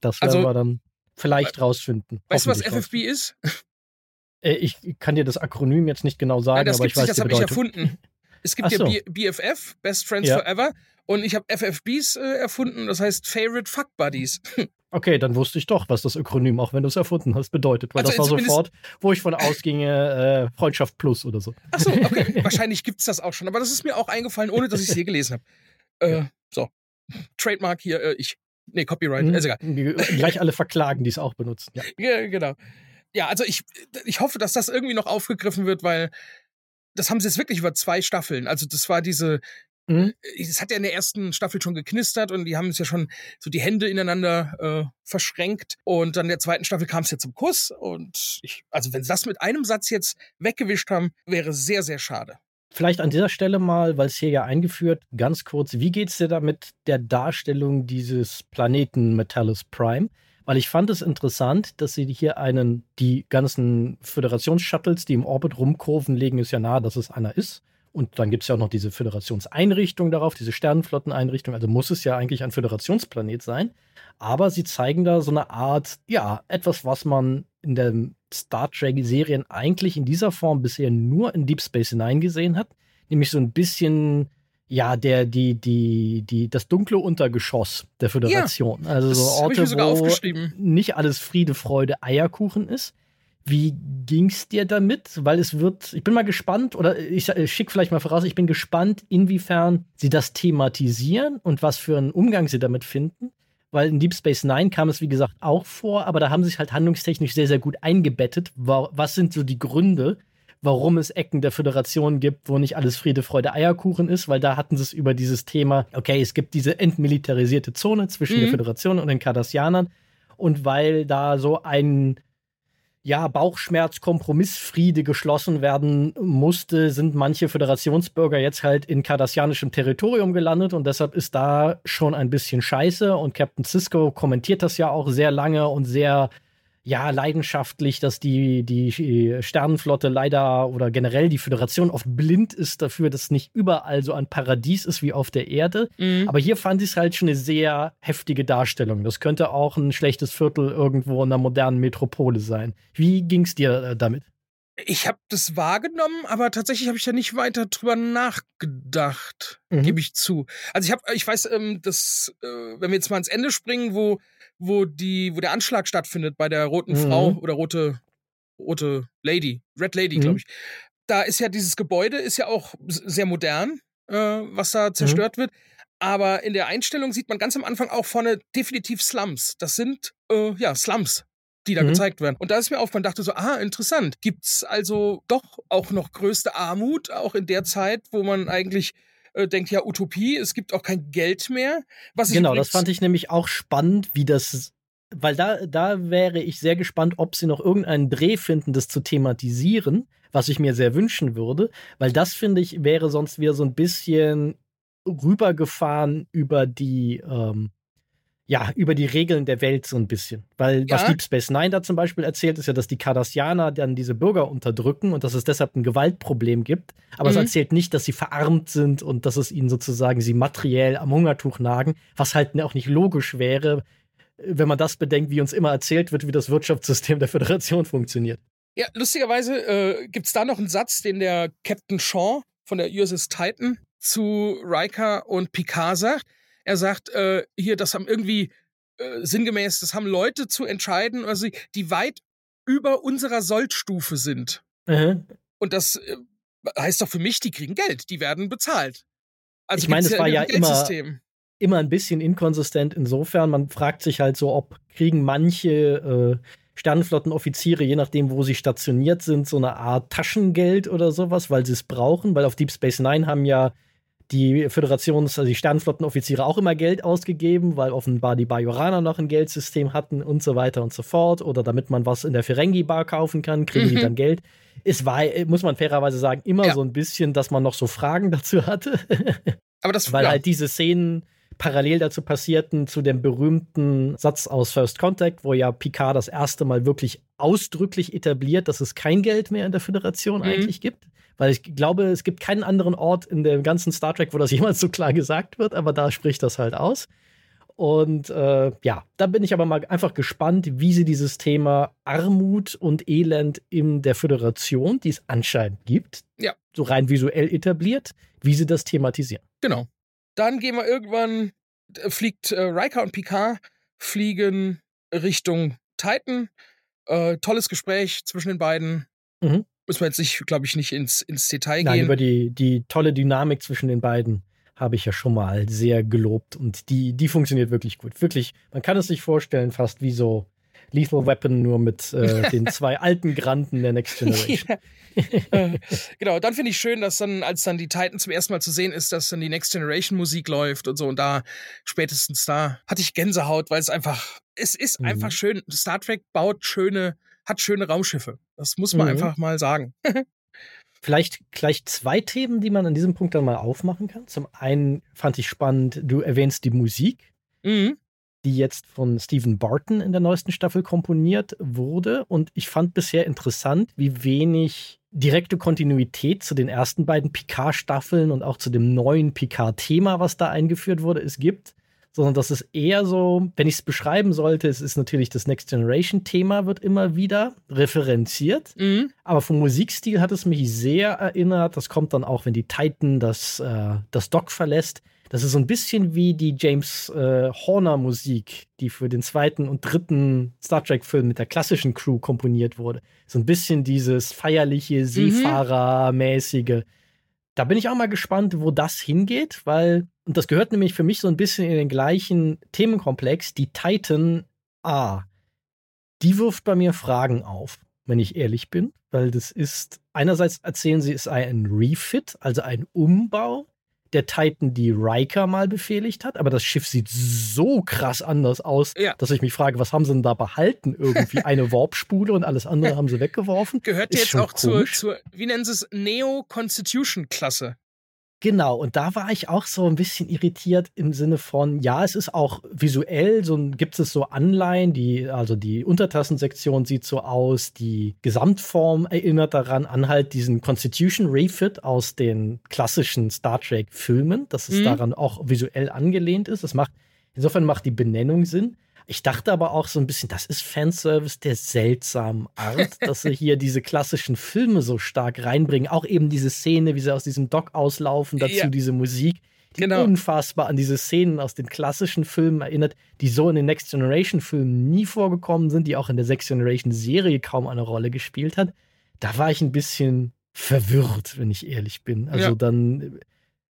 Das werden also, wir dann vielleicht rausfinden. Weißt du, was FFB ist? Äh, ich kann dir das Akronym jetzt nicht genau sagen, ja, aber ich weiß nicht, das habe ich erfunden. Es gibt so. ja BFF, Best Friends ja. Forever, und ich habe FFBs äh, erfunden, das heißt Favorite Fuck Buddies. Okay, dann wusste ich doch, was das Akronym, auch wenn du es erfunden hast, bedeutet. Weil also das war sofort, wo ich von ausginge, äh, Freundschaft Plus oder so. Ach so, okay. Wahrscheinlich gibt es das auch schon. Aber das ist mir auch eingefallen, ohne dass ich es je gelesen habe. Äh, so. Trademark hier, äh, ich. Nee, Copyright, mhm. ist egal. Gleich alle verklagen, die es auch benutzen. Ja. ja, genau. Ja, also ich, ich hoffe, dass das irgendwie noch aufgegriffen wird, weil das haben sie jetzt wirklich über zwei Staffeln. Also das war diese, mhm. es hat ja in der ersten Staffel schon geknistert und die haben es ja schon so die Hände ineinander äh, verschränkt. Und dann in der zweiten Staffel kam es ja zum Kuss. Und ich, also wenn sie das mit einem Satz jetzt weggewischt haben, wäre sehr, sehr schade. Vielleicht an dieser Stelle mal, weil es hier ja eingeführt, ganz kurz, wie geht es dir da mit der Darstellung dieses Planeten Metallus Prime? Weil ich fand es interessant, dass sie hier einen, die ganzen Föderationsshuttles, die im Orbit rumkurven, legen es ja nahe, dass es einer ist. Und dann gibt es ja auch noch diese Föderationseinrichtung darauf, diese Sternenflotteneinrichtung. Also muss es ja eigentlich ein Föderationsplanet sein. Aber sie zeigen da so eine Art, ja, etwas, was man in den Star Trek-Serien eigentlich in dieser Form bisher nur in Deep Space hineingesehen hat. Nämlich so ein bisschen ja, der, die, die, die, das dunkle Untergeschoss der Föderation. Ja, also so Orte, wo nicht alles Friede, Freude, Eierkuchen ist. Wie ging's dir damit? Weil es wird, ich bin mal gespannt, oder ich, ich schicke vielleicht mal voraus, ich bin gespannt, inwiefern sie das thematisieren und was für einen Umgang sie damit finden. Weil in Deep Space Nine kam es, wie gesagt, auch vor, aber da haben sie sich halt handlungstechnisch sehr, sehr gut eingebettet. Was sind so die Gründe, warum es Ecken der Föderation gibt, wo nicht alles Friede, Freude, Eierkuchen ist, weil da hatten sie es über dieses Thema, okay, es gibt diese entmilitarisierte Zone zwischen mhm. der Föderation und den Cardassianern. Und weil da so ein ja, Bauchschmerz, Kompromissfriede geschlossen werden musste, sind manche Föderationsbürger jetzt halt in kardassianischem Territorium gelandet. Und deshalb ist da schon ein bisschen scheiße. Und Captain Cisco kommentiert das ja auch sehr lange und sehr ja, leidenschaftlich, dass die, die Sternenflotte leider oder generell die Föderation oft blind ist dafür, dass nicht überall so ein Paradies ist wie auf der Erde. Mhm. Aber hier fand ich es halt schon eine sehr heftige Darstellung. Das könnte auch ein schlechtes Viertel irgendwo in einer modernen Metropole sein. Wie ging es dir äh, damit? Ich habe das wahrgenommen, aber tatsächlich habe ich da nicht weiter drüber nachgedacht, mhm. gebe ich zu. Also ich habe, ich weiß, ähm, dass, äh, wenn wir jetzt mal ins Ende springen, wo wo die, wo der Anschlag stattfindet bei der roten mhm. Frau oder rote, rote Lady, Red Lady, mhm. glaube ich. Da ist ja dieses Gebäude, ist ja auch sehr modern, äh, was da mhm. zerstört mhm. wird. Aber in der Einstellung sieht man ganz am Anfang auch vorne definitiv Slums. Das sind, äh, ja, Slums, die da mhm. gezeigt werden. Und da ist mir aufgefallen, dachte so, ah, interessant. Gibt's also doch auch noch größte Armut, auch in der Zeit, wo man eigentlich äh, denkt, ja, Utopie, es gibt auch kein Geld mehr. Was genau, das fand ich nämlich auch spannend, wie das weil da, da wäre ich sehr gespannt, ob sie noch irgendeinen Dreh finden, das zu thematisieren, was ich mir sehr wünschen würde, weil das finde ich wäre sonst wieder so ein bisschen rübergefahren über die ähm, ja, über die Regeln der Welt so ein bisschen. Weil ja. was Deep Space Nine da zum Beispiel erzählt, ist ja, dass die Cardassianer dann diese Bürger unterdrücken und dass es deshalb ein Gewaltproblem gibt. Aber mhm. es erzählt nicht, dass sie verarmt sind und dass es ihnen sozusagen sie materiell am Hungertuch nagen, was halt auch nicht logisch wäre, wenn man das bedenkt, wie uns immer erzählt wird, wie das Wirtschaftssystem der Föderation funktioniert. Ja, lustigerweise äh, gibt es da noch einen Satz, den der Captain Shaw von der USS Titan zu Riker und Picard sagt. Er sagt, äh, hier, das haben irgendwie äh, sinngemäß, das haben Leute zu entscheiden, also die weit über unserer Sollstufe sind. Mhm. Und das äh, heißt doch für mich, die kriegen Geld, die werden bezahlt. Also ich meine, es war ja immer, immer ein bisschen inkonsistent insofern. Man fragt sich halt so, ob kriegen manche äh, Sternenflottenoffiziere, je nachdem, wo sie stationiert sind, so eine Art Taschengeld oder sowas, weil sie es brauchen, weil auf Deep Space Nine haben ja die Föderations-, also die Sternenflottenoffiziere auch immer Geld ausgegeben, weil offenbar die Bajoraner noch ein Geldsystem hatten und so weiter und so fort. Oder damit man was in der Ferengi-Bar kaufen kann, kriegen mhm. die dann Geld. Es war, muss man fairerweise sagen, immer ja. so ein bisschen, dass man noch so Fragen dazu hatte. Aber das Weil ja. halt diese Szenen parallel dazu passierten, zu dem berühmten Satz aus First Contact, wo ja Picard das erste Mal wirklich ausdrücklich etabliert, dass es kein Geld mehr in der Föderation mhm. eigentlich gibt. Weil ich glaube, es gibt keinen anderen Ort in dem ganzen Star Trek, wo das jemals so klar gesagt wird, aber da spricht das halt aus. Und äh, ja, da bin ich aber mal einfach gespannt, wie sie dieses Thema Armut und Elend in der Föderation, die es anscheinend gibt, ja. so rein visuell etabliert, wie sie das thematisieren. Genau. Dann gehen wir irgendwann, äh, fliegt äh, Riker und Picard, fliegen Richtung Titan. Äh, tolles Gespräch zwischen den beiden. Mhm müssen wir jetzt nicht, glaube ich, nicht ins, ins Detail Nein, gehen. über die, die tolle Dynamik zwischen den beiden habe ich ja schon mal sehr gelobt und die, die funktioniert wirklich gut. Wirklich, man kann es sich vorstellen, fast wie so Lethal Weapon, nur mit äh, den zwei alten Granden der Next Generation. äh, genau, dann finde ich schön, dass dann, als dann die Titan zum ersten Mal zu sehen ist, dass dann die Next Generation Musik läuft und so. Und da, spätestens da, hatte ich Gänsehaut, weil es einfach, es ist mhm. einfach schön. Star Trek baut schöne hat schöne Raumschiffe. Das muss man mhm. einfach mal sagen. Vielleicht gleich zwei Themen, die man an diesem Punkt dann mal aufmachen kann. Zum einen fand ich spannend, du erwähnst die Musik, mhm. die jetzt von Stephen Barton in der neuesten Staffel komponiert wurde. Und ich fand bisher interessant, wie wenig direkte Kontinuität zu den ersten beiden Picard-Staffeln und auch zu dem neuen Picard-Thema, was da eingeführt wurde, es gibt sondern das ist eher so, wenn ich es beschreiben sollte, es ist natürlich das Next Generation Thema wird immer wieder referenziert, mhm. aber vom Musikstil hat es mich sehr erinnert. Das kommt dann auch, wenn die Titan das, äh, das Dock verlässt. Das ist so ein bisschen wie die James äh, Horner Musik, die für den zweiten und dritten Star Trek Film mit der klassischen Crew komponiert wurde. So ein bisschen dieses feierliche, mhm. Da bin ich auch mal gespannt, wo das hingeht, weil und das gehört nämlich für mich so ein bisschen in den gleichen Themenkomplex, die Titan A. Die wirft bei mir Fragen auf, wenn ich ehrlich bin, weil das ist, einerseits erzählen sie, es sei ein Refit, also ein Umbau der Titan, die Riker mal befehligt hat, aber das Schiff sieht so krass anders aus, ja. dass ich mich frage, was haben sie denn da behalten? Irgendwie eine Warpspule und alles andere haben sie weggeworfen. Gehört jetzt auch zur, zur, wie nennen sie es, Neo-Constitution-Klasse. Genau, und da war ich auch so ein bisschen irritiert im Sinne von, ja, es ist auch visuell, so gibt es so Anleihen, die, also die Untertassensektion sieht so aus, die Gesamtform erinnert daran an halt diesen Constitution Refit aus den klassischen Star Trek-Filmen, dass es mhm. daran auch visuell angelehnt ist. Das macht, insofern macht die Benennung Sinn. Ich dachte aber auch so ein bisschen, das ist Fanservice der seltsamen Art, dass sie hier diese klassischen Filme so stark reinbringen. Auch eben diese Szene, wie sie aus diesem Dock auslaufen, dazu ja. diese Musik, die genau. unfassbar an diese Szenen aus den klassischen Filmen erinnert, die so in den Next Generation Filmen nie vorgekommen sind, die auch in der Next Generation Serie kaum eine Rolle gespielt hat. Da war ich ein bisschen verwirrt, wenn ich ehrlich bin. Also ja. dann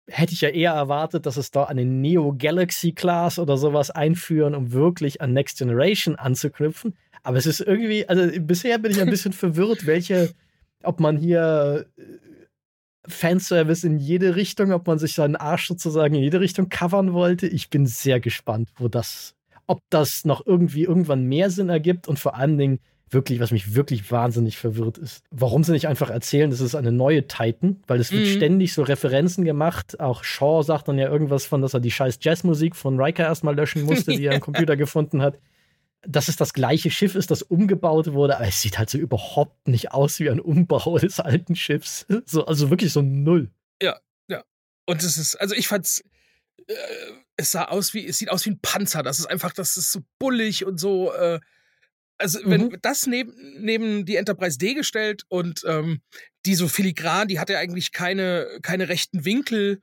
hätte ich ja eher erwartet, dass es da eine Neo Galaxy Class oder sowas einführen, um wirklich an Next Generation anzuknüpfen. Aber es ist irgendwie, also bisher bin ich ein bisschen verwirrt, welche, ob man hier äh, Fanservice in jede Richtung, ob man sich seinen Arsch sozusagen in jede Richtung covern wollte. Ich bin sehr gespannt, wo das, ob das noch irgendwie irgendwann mehr Sinn ergibt und vor allen Dingen, wirklich, was mich wirklich wahnsinnig verwirrt ist, warum sie nicht einfach erzählen, das ist eine neue Titan, weil es wird mhm. ständig so Referenzen gemacht. Auch Shaw sagt dann ja irgendwas von, dass er die scheiß Jazzmusik von Riker erstmal löschen musste, die er im Computer gefunden hat. Dass es das gleiche Schiff ist, das umgebaut wurde, aber es sieht halt so überhaupt nicht aus wie ein Umbau des alten Schiffs. So, also wirklich so null. Ja, ja. Und es ist, also ich fand's, äh, es sah aus wie, es sieht aus wie ein Panzer. Das ist einfach, das ist so bullig und so, äh, also, wenn mhm. das neben, neben die Enterprise D gestellt und ähm, die so filigran, die hat ja eigentlich keine, keine rechten Winkel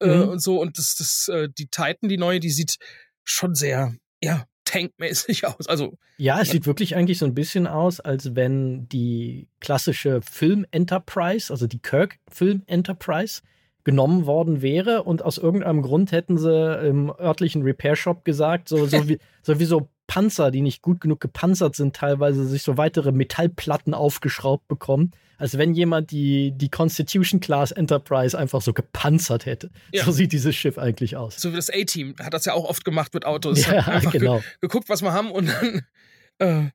äh, mhm. und so. Und das, das, äh, die Titan, die neue, die sieht schon sehr, ja, tankmäßig aus. Also ja, es sieht wirklich eigentlich so ein bisschen aus, als wenn die klassische Film Enterprise, also die Kirk Film Enterprise, genommen worden wäre und aus irgendeinem Grund hätten sie im örtlichen Repair Shop gesagt, so, so, wie, so wie so Panzer, die nicht gut genug gepanzert sind, teilweise sich so weitere Metallplatten aufgeschraubt bekommen, als wenn jemand die, die Constitution Class Enterprise einfach so gepanzert hätte. Ja. So sieht dieses Schiff eigentlich aus. So wie das A-Team hat das ja auch oft gemacht mit Autos. Ja, genau. Ge geguckt, was wir haben und dann. Äh, ja,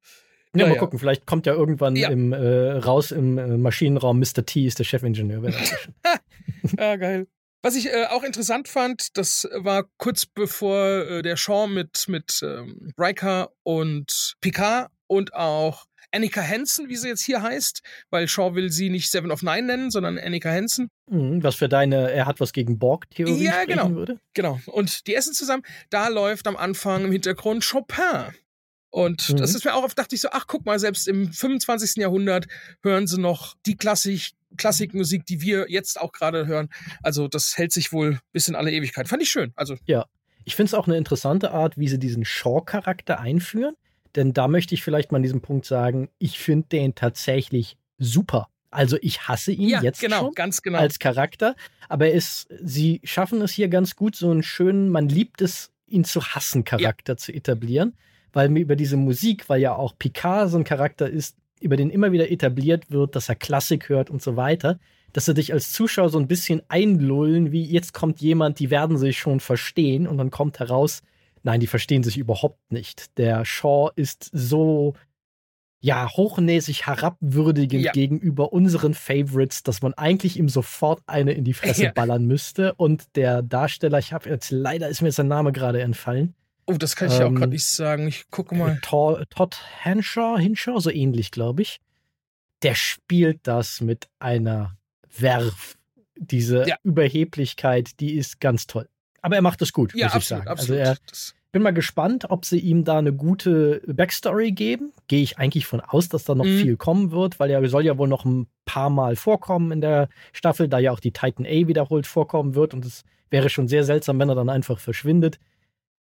ja, mal gucken, vielleicht kommt ja irgendwann ja. Im, äh, raus im äh, Maschinenraum, Mr. T ist der Chefingenieur. ja, geil. Was ich äh, auch interessant fand, das war kurz bevor äh, der Shaw mit, mit ähm, Riker und Picard und auch Annika Hansen, wie sie jetzt hier heißt, weil Shaw will sie nicht Seven of Nine nennen, sondern Annika Hansen. Mhm, was für deine, er hat was gegen Borg-Theorie ja, genau, würde. Genau. Und die essen zusammen. Da läuft am Anfang im Hintergrund Chopin. Und mhm. das ist mir auch oft, dachte ich so, ach guck mal, selbst im 25. Jahrhundert hören sie noch die Klassik, Klassikmusik, die wir jetzt auch gerade hören. Also das hält sich wohl bis in alle Ewigkeit. Fand ich schön. Also ja, ich finde es auch eine interessante Art, wie sie diesen Shaw-Charakter einführen. Denn da möchte ich vielleicht mal an diesem Punkt sagen, ich finde den tatsächlich super. Also ich hasse ihn ja, jetzt genau, schon ganz genau. als Charakter, aber es, sie schaffen es hier ganz gut, so einen schönen, man liebt es, ihn zu hassen Charakter ja. zu etablieren weil mir über diese Musik, weil ja auch Picard so ein Charakter ist, über den immer wieder etabliert wird, dass er Klassik hört und so weiter, dass er dich als Zuschauer so ein bisschen einlullen, wie jetzt kommt jemand, die werden sich schon verstehen und dann kommt heraus, nein, die verstehen sich überhaupt nicht. Der Shaw ist so ja, hochnäsig herabwürdigend ja. gegenüber unseren Favorites, dass man eigentlich ihm sofort eine in die Fresse ja. ballern müsste. Und der Darsteller, ich habe jetzt leider ist mir sein Name gerade entfallen, Oh, das kann ich ähm, ja auch gerade nicht sagen. Ich gucke mal. Äh, Todd Henshaw, Hinshaw, so ähnlich, glaube ich. Der spielt das mit einer Werf. Diese ja. Überheblichkeit, die ist ganz toll. Aber er macht es gut, ja, muss absolut, ich sagen. Absolut. Also er, bin mal gespannt, ob sie ihm da eine gute Backstory geben. Gehe ich eigentlich von aus, dass da noch mhm. viel kommen wird, weil er soll ja wohl noch ein paar Mal vorkommen in der Staffel, da ja auch die Titan A wiederholt vorkommen wird. Und es wäre schon sehr seltsam, wenn er dann einfach verschwindet.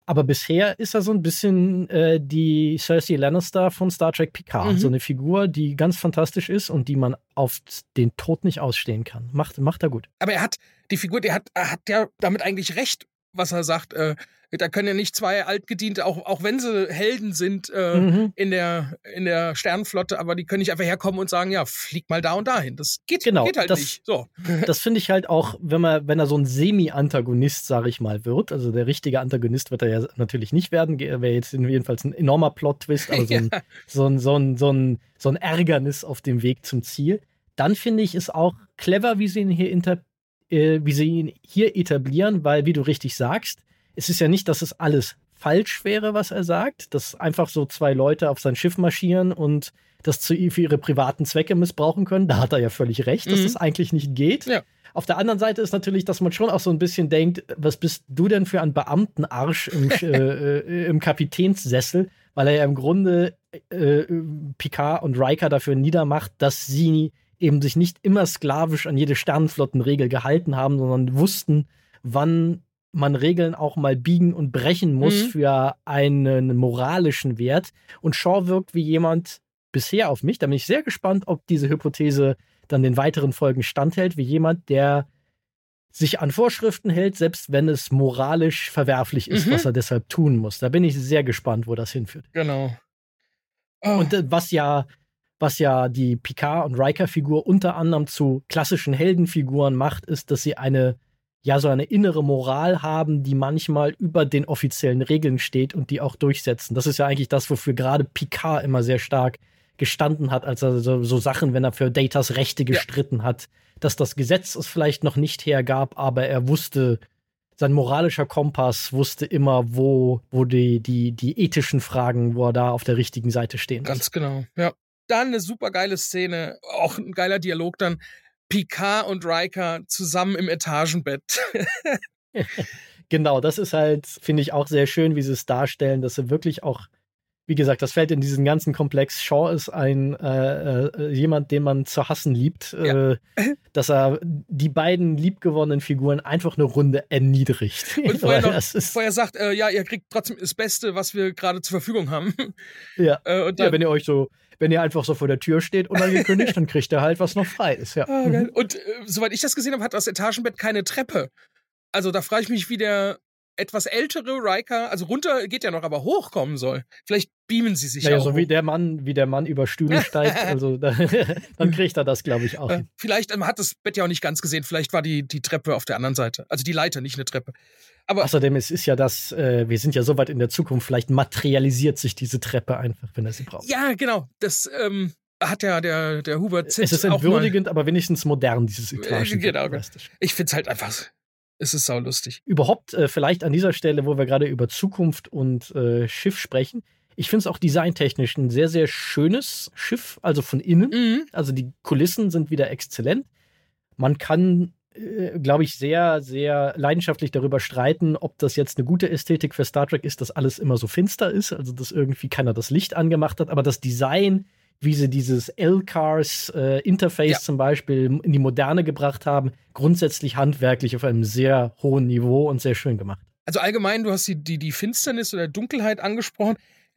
Aber bisher ist er so ein bisschen äh, die Cersei Lannister von Star Trek Picard. Mhm. So eine Figur, die ganz fantastisch ist und die man auf den Tod nicht ausstehen kann. Macht, macht er gut. Aber er hat, die Figur, der hat, er hat ja damit eigentlich recht, was er sagt. Äh, da können ja nicht zwei Altgediente, auch, auch wenn sie Helden sind äh, mhm. in, der, in der Sternenflotte, aber die können nicht einfach herkommen und sagen, ja, flieg mal da und dahin. Das geht, genau, geht halt das, nicht. So. Das finde ich halt auch, wenn man, wenn er so ein Semi-Antagonist, sage ich mal, wird. Also der richtige Antagonist wird er ja natürlich nicht werden. Wäre jetzt jedenfalls ein enormer Plot-Twist, aber so ein, ja. so, ein, so, ein, so, ein, so ein Ärgernis auf dem Weg zum Ziel. Dann finde ich es auch clever, wie sie ihn hier inter äh, wie sie ihn hier etablieren, weil, wie du richtig sagst, es ist ja nicht, dass es alles falsch wäre, was er sagt, dass einfach so zwei Leute auf sein Schiff marschieren und das zu, für ihre privaten Zwecke missbrauchen können. Da hat er ja völlig recht, dass mhm. das eigentlich nicht geht. Ja. Auf der anderen Seite ist natürlich, dass man schon auch so ein bisschen denkt, was bist du denn für ein Beamtenarsch im, äh, äh, im Kapitänssessel, weil er ja im Grunde äh, Picard und Riker dafür niedermacht, dass sie eben sich nicht immer sklavisch an jede Sternenflottenregel gehalten haben, sondern wussten, wann man Regeln auch mal biegen und brechen muss mhm. für einen moralischen Wert. Und Shaw wirkt wie jemand bisher auf mich. Da bin ich sehr gespannt, ob diese Hypothese dann den weiteren Folgen standhält, wie jemand, der sich an Vorschriften hält, selbst wenn es moralisch verwerflich ist, mhm. was er deshalb tun muss. Da bin ich sehr gespannt, wo das hinführt. Genau. Oh. Und äh, was ja, was ja die Picard und Riker-Figur unter anderem zu klassischen Heldenfiguren macht, ist, dass sie eine ja so eine innere Moral haben, die manchmal über den offiziellen Regeln steht und die auch durchsetzen. Das ist ja eigentlich das, wofür gerade Picard immer sehr stark gestanden hat, als er so, so Sachen, wenn er für Datas Rechte gestritten ja. hat, dass das Gesetz es vielleicht noch nicht hergab, aber er wusste, sein moralischer Kompass wusste immer, wo, wo die, die, die ethischen Fragen, wo er da auf der richtigen Seite stehen muss. Ganz genau, ja. Dann eine super geile Szene, auch ein geiler Dialog dann. Picard und Riker zusammen im Etagenbett. genau, das ist halt, finde ich auch sehr schön, wie sie es darstellen, dass sie wirklich auch wie gesagt, das fällt in diesen ganzen Komplex. Shaw ist ein äh, äh, jemand, den man zu hassen liebt, ja. äh, dass er die beiden liebgewonnenen Figuren einfach eine Runde erniedrigt. Und vorher, noch, vorher sagt, äh, ja, ihr kriegt trotzdem das Beste, was wir gerade zur Verfügung haben. Ja. Äh, dann, ja, wenn ihr euch so, wenn ihr einfach so vor der Tür steht unangekündigt, dann kriegt ihr halt, was noch frei ist. Ja. Ah, und äh, soweit ich das gesehen habe, hat das Etagenbett keine Treppe. Also da frage ich mich, wie der etwas ältere Riker, also runter geht ja noch, aber hochkommen soll. Vielleicht beamen sie sich naja, ja so hoch. wie der Mann, wie der Mann über Stühle steigt, also da, dann kriegt er das, glaube ich, auch. Äh, vielleicht, man hat das Bett ja auch nicht ganz gesehen, vielleicht war die, die Treppe auf der anderen Seite. Also die Leiter, nicht eine Treppe. Aber Außerdem, es ist ja das, äh, wir sind ja so weit in der Zukunft, vielleicht materialisiert sich diese Treppe einfach, wenn er sie braucht. Ja, genau. Das ähm, hat ja der, der Hubert Zitt Es ist entwürdigend, aber wenigstens modern, dieses Etagen. Äh, genau. Ich finde es halt einfach es ist saulustig. Überhaupt äh, vielleicht an dieser Stelle, wo wir gerade über Zukunft und äh, Schiff sprechen. Ich finde es auch designtechnisch ein sehr, sehr schönes Schiff, also von innen. Mhm. Also die Kulissen sind wieder exzellent. Man kann, äh, glaube ich, sehr, sehr leidenschaftlich darüber streiten, ob das jetzt eine gute Ästhetik für Star Trek ist, dass alles immer so finster ist, also dass irgendwie keiner das Licht angemacht hat. Aber das Design wie sie dieses L-Cars äh, ja. zum Beispiel in die Moderne gebracht haben, grundsätzlich handwerklich auf einem sehr hohen Niveau und sehr schön gemacht. Also allgemein, du hast die, die, die Finsternis oder Dunkelheit angesprochen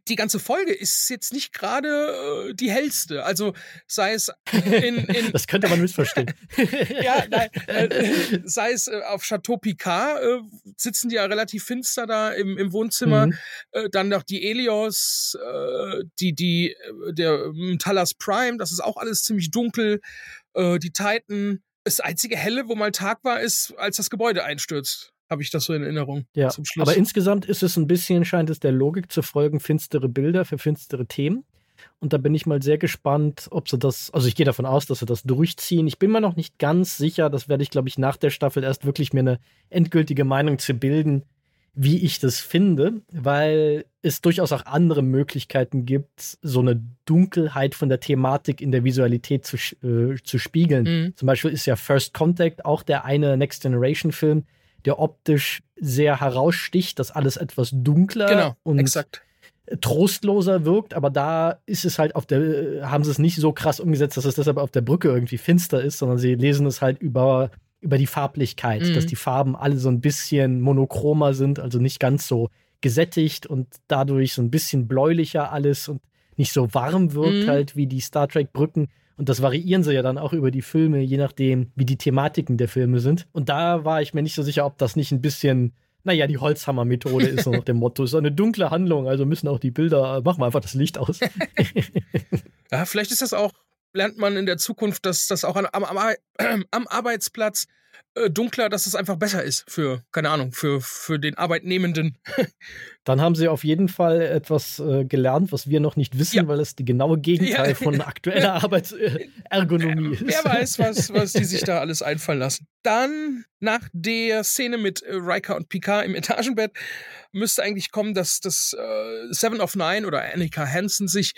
die ganze Folge ist jetzt nicht gerade äh, die hellste. Also sei es in, in Das könnte man missverstehen. ja, nein. Äh, sei es äh, auf Chateau Picard äh, sitzen die ja relativ finster da im, im Wohnzimmer. Mhm. Äh, dann noch die Elios, äh, die, die, der Talas Prime, das ist auch alles ziemlich dunkel. die Titan. Das einzige helle, wo mal Tag war, ist, als das Gebäude einstürzt habe ich das so in Erinnerung. Ja, zum Schluss. aber insgesamt ist es ein bisschen, scheint es der Logik zu folgen, finstere Bilder für finstere Themen. Und da bin ich mal sehr gespannt, ob sie das, also ich gehe davon aus, dass sie das durchziehen. Ich bin mir noch nicht ganz sicher, das werde ich, glaube ich, nach der Staffel erst wirklich mir eine endgültige Meinung zu bilden, wie ich das finde, weil es durchaus auch andere Möglichkeiten gibt, so eine Dunkelheit von der Thematik in der Visualität zu, äh, zu spiegeln. Mhm. Zum Beispiel ist ja First Contact auch der eine Next Generation Film, der optisch sehr heraussticht, dass alles etwas dunkler genau, und exakt. trostloser wirkt, aber da ist es halt auf der, haben sie es nicht so krass umgesetzt, dass es deshalb auf der Brücke irgendwie finster ist, sondern sie lesen es halt über, über die Farblichkeit, mhm. dass die Farben alle so ein bisschen monochromer sind, also nicht ganz so gesättigt und dadurch so ein bisschen bläulicher alles und nicht so warm wirkt mhm. halt wie die Star Trek Brücken. Und das variieren sie ja dann auch über die Filme, je nachdem, wie die Thematiken der Filme sind. Und da war ich mir nicht so sicher, ob das nicht ein bisschen, naja, die Holzhammer-Methode ist so nach dem Motto. Ist eine dunkle Handlung, also müssen auch die Bilder, machen wir einfach das Licht aus. ja, vielleicht ist das auch, lernt man in der Zukunft, dass das auch am, am, am Arbeitsplatz äh, dunkler, dass es einfach besser ist für, keine Ahnung, für, für den Arbeitnehmenden. Dann haben sie auf jeden Fall etwas äh, gelernt, was wir noch nicht wissen, ja. weil es die genaue Gegenteil ja. von aktueller Arbeitsergonomie ist. Wer weiß, was, was die sich da alles einfallen lassen. Dann, nach der Szene mit äh, Riker und Picard im Etagenbett, müsste eigentlich kommen, dass das äh, Seven of Nine oder Annika Hansen sich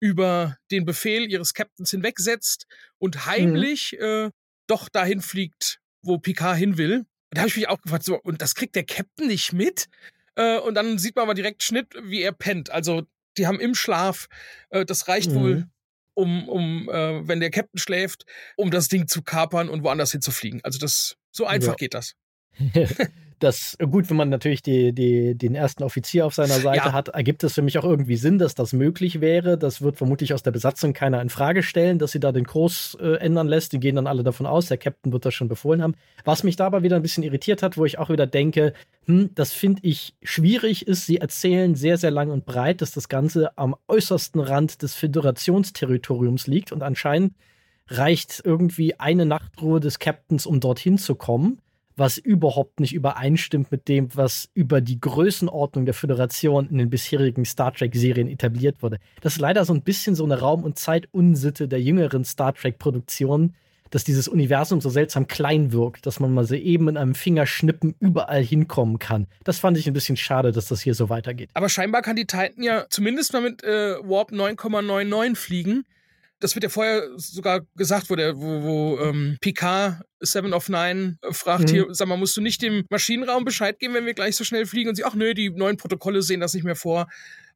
über den Befehl ihres Captains hinwegsetzt und heimlich mhm. äh, doch dahin fliegt, wo Picard hin will. Da habe ich mich auch gefragt, so, und das kriegt der Captain nicht mit? Äh, und dann sieht man aber direkt Schnitt, wie er pennt. Also, die haben im Schlaf, äh, das reicht mhm. wohl, um, um äh, wenn der Captain schläft, um das Ding zu kapern und woanders hinzufliegen. Also, das, so einfach ja. geht das. das gut, wenn man natürlich die, die, den ersten Offizier auf seiner Seite ja. hat, ergibt es für mich auch irgendwie Sinn, dass das möglich wäre. Das wird vermutlich aus der Besatzung keiner in Frage stellen, dass sie da den Kurs äh, ändern lässt. Die gehen dann alle davon aus, der Captain wird das schon befohlen haben. Was mich dabei wieder ein bisschen irritiert hat, wo ich auch wieder denke, hm, das finde ich schwierig ist, sie erzählen sehr, sehr lang und breit, dass das Ganze am äußersten Rand des Föderationsterritoriums liegt und anscheinend reicht irgendwie eine Nachtruhe des Captains, um dorthin zu kommen was überhaupt nicht übereinstimmt mit dem, was über die Größenordnung der Föderation in den bisherigen Star Trek-Serien etabliert wurde. Das ist leider so ein bisschen so eine Raum- und Zeitunsitte der jüngeren Star Trek-Produktionen, dass dieses Universum so seltsam klein wirkt, dass man mal so eben in einem Fingerschnippen überall hinkommen kann. Das fand ich ein bisschen schade, dass das hier so weitergeht. Aber scheinbar kann die Titan ja zumindest mal mit äh, Warp 9,99 fliegen. Das wird ja vorher sogar gesagt, wo der, wo, wo ähm, Picard Seven of Nine äh, fragt mhm. hier, sag mal, musst du nicht dem Maschinenraum Bescheid geben, wenn wir gleich so schnell fliegen? Und sie, ach nö, die neuen Protokolle sehen das nicht mehr vor.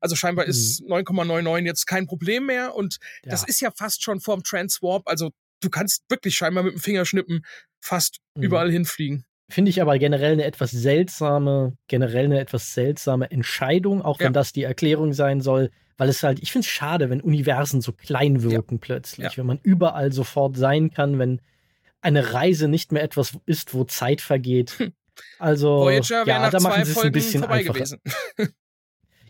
Also scheinbar mhm. ist 9,99 jetzt kein Problem mehr. Und ja. das ist ja fast schon vorm Transwarp. Also du kannst wirklich scheinbar mit dem Fingerschnippen fast mhm. überall hinfliegen. Finde ich aber generell eine etwas seltsame, generell eine etwas seltsame Entscheidung, auch wenn ja. das die Erklärung sein soll, weil es halt, ich finde es schade, wenn Universen so klein wirken ja. plötzlich, ja. wenn man überall sofort sein kann, wenn eine Reise nicht mehr etwas ist, wo Zeit vergeht. Hm. Also, Voyager ja, da machen sie es ein bisschen einfacher. Gewesen.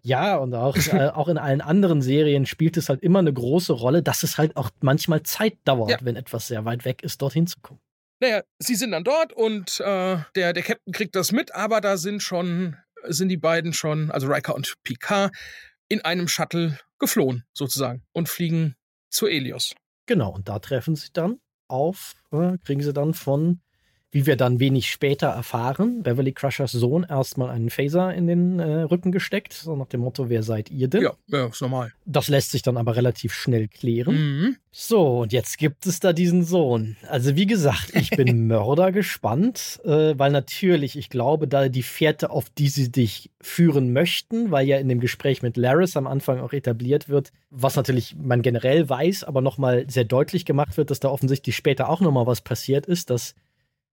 Ja, und auch, äh, auch in allen anderen Serien spielt es halt immer eine große Rolle, dass es halt auch manchmal Zeit dauert, ja. wenn etwas sehr weit weg ist, dorthin zu kommen. Naja, sie sind dann dort und äh, der, der Captain kriegt das mit, aber da sind schon, sind die beiden schon, also Riker und Picard, in einem Shuttle geflohen, sozusagen, und fliegen zu Elios. Genau, und da treffen sie dann auf, äh, kriegen sie dann von wie wir dann wenig später erfahren, Beverly Crushers Sohn erstmal einen Phaser in den äh, Rücken gesteckt, so nach dem Motto, wer seid ihr denn? Ja, ja, ist normal. Das lässt sich dann aber relativ schnell klären. Mhm. So, und jetzt gibt es da diesen Sohn. Also wie gesagt, ich bin Mörder gespannt, äh, weil natürlich, ich glaube, da die Fährte, auf die sie dich führen möchten, weil ja in dem Gespräch mit Laris am Anfang auch etabliert wird, was natürlich man generell weiß, aber nochmal sehr deutlich gemacht wird, dass da offensichtlich später auch nochmal was passiert ist, dass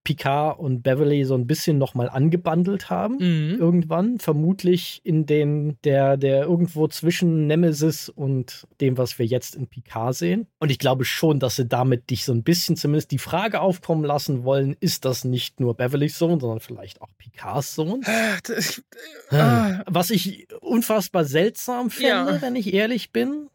Picard und Beverly so ein bisschen nochmal angebandelt haben. Mhm. Irgendwann. Vermutlich in den, der, der irgendwo zwischen Nemesis und dem, was wir jetzt in Picard sehen. Und ich glaube schon, dass sie damit dich so ein bisschen zumindest die Frage aufkommen lassen wollen, ist das nicht nur Beverlys Sohn, sondern vielleicht auch Picards Sohn? Äh, äh, was ich unfassbar seltsam finde, ja. wenn ich ehrlich bin.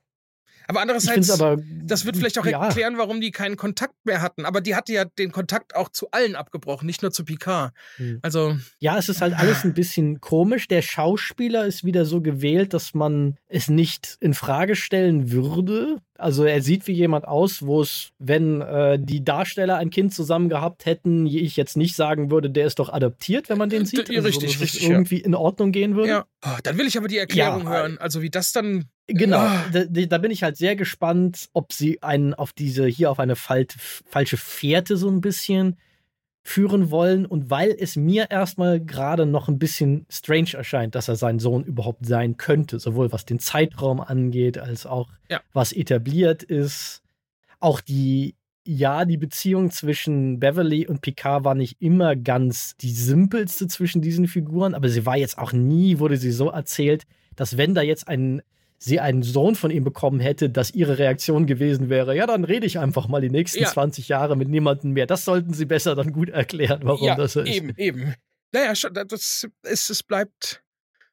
Aber andererseits, aber, das wird vielleicht auch ja. erklären, warum die keinen Kontakt mehr hatten. Aber die hatte ja den Kontakt auch zu allen abgebrochen, nicht nur zu Picard. Hm. Also. Ja, es ist halt alles ein bisschen komisch. Der Schauspieler ist wieder so gewählt, dass man es nicht in Frage stellen würde. Also er sieht wie jemand aus, wo es, wenn äh, die Darsteller ein Kind zusammen gehabt hätten, ich jetzt nicht sagen würde, der ist doch adoptiert, wenn man den sieht. Also, richtig, dass richtig. Irgendwie ja. in Ordnung gehen würde. Ja. Oh, dann will ich aber die Erklärung ja. hören. Also wie das dann Genau, ah. da, da, bin ich halt sehr gespannt, ob sie einen auf diese, hier auf eine falsche Fährte so ein bisschen führen wollen. Und weil es mir erstmal gerade noch ein bisschen strange erscheint, dass er sein Sohn überhaupt sein könnte, sowohl was den Zeitraum angeht, als auch ja. was etabliert ist. Auch die, ja, die Beziehung zwischen Beverly und Picard war nicht immer ganz die simpelste zwischen diesen Figuren, aber sie war jetzt auch nie, wurde sie so erzählt, dass wenn da jetzt ein sie einen Sohn von ihm bekommen hätte, dass ihre Reaktion gewesen wäre, ja, dann rede ich einfach mal die nächsten ja. 20 Jahre mit niemandem mehr. Das sollten sie besser dann gut erklären, warum ja, das so ist. Eben, eben. Naja, das ist, es bleibt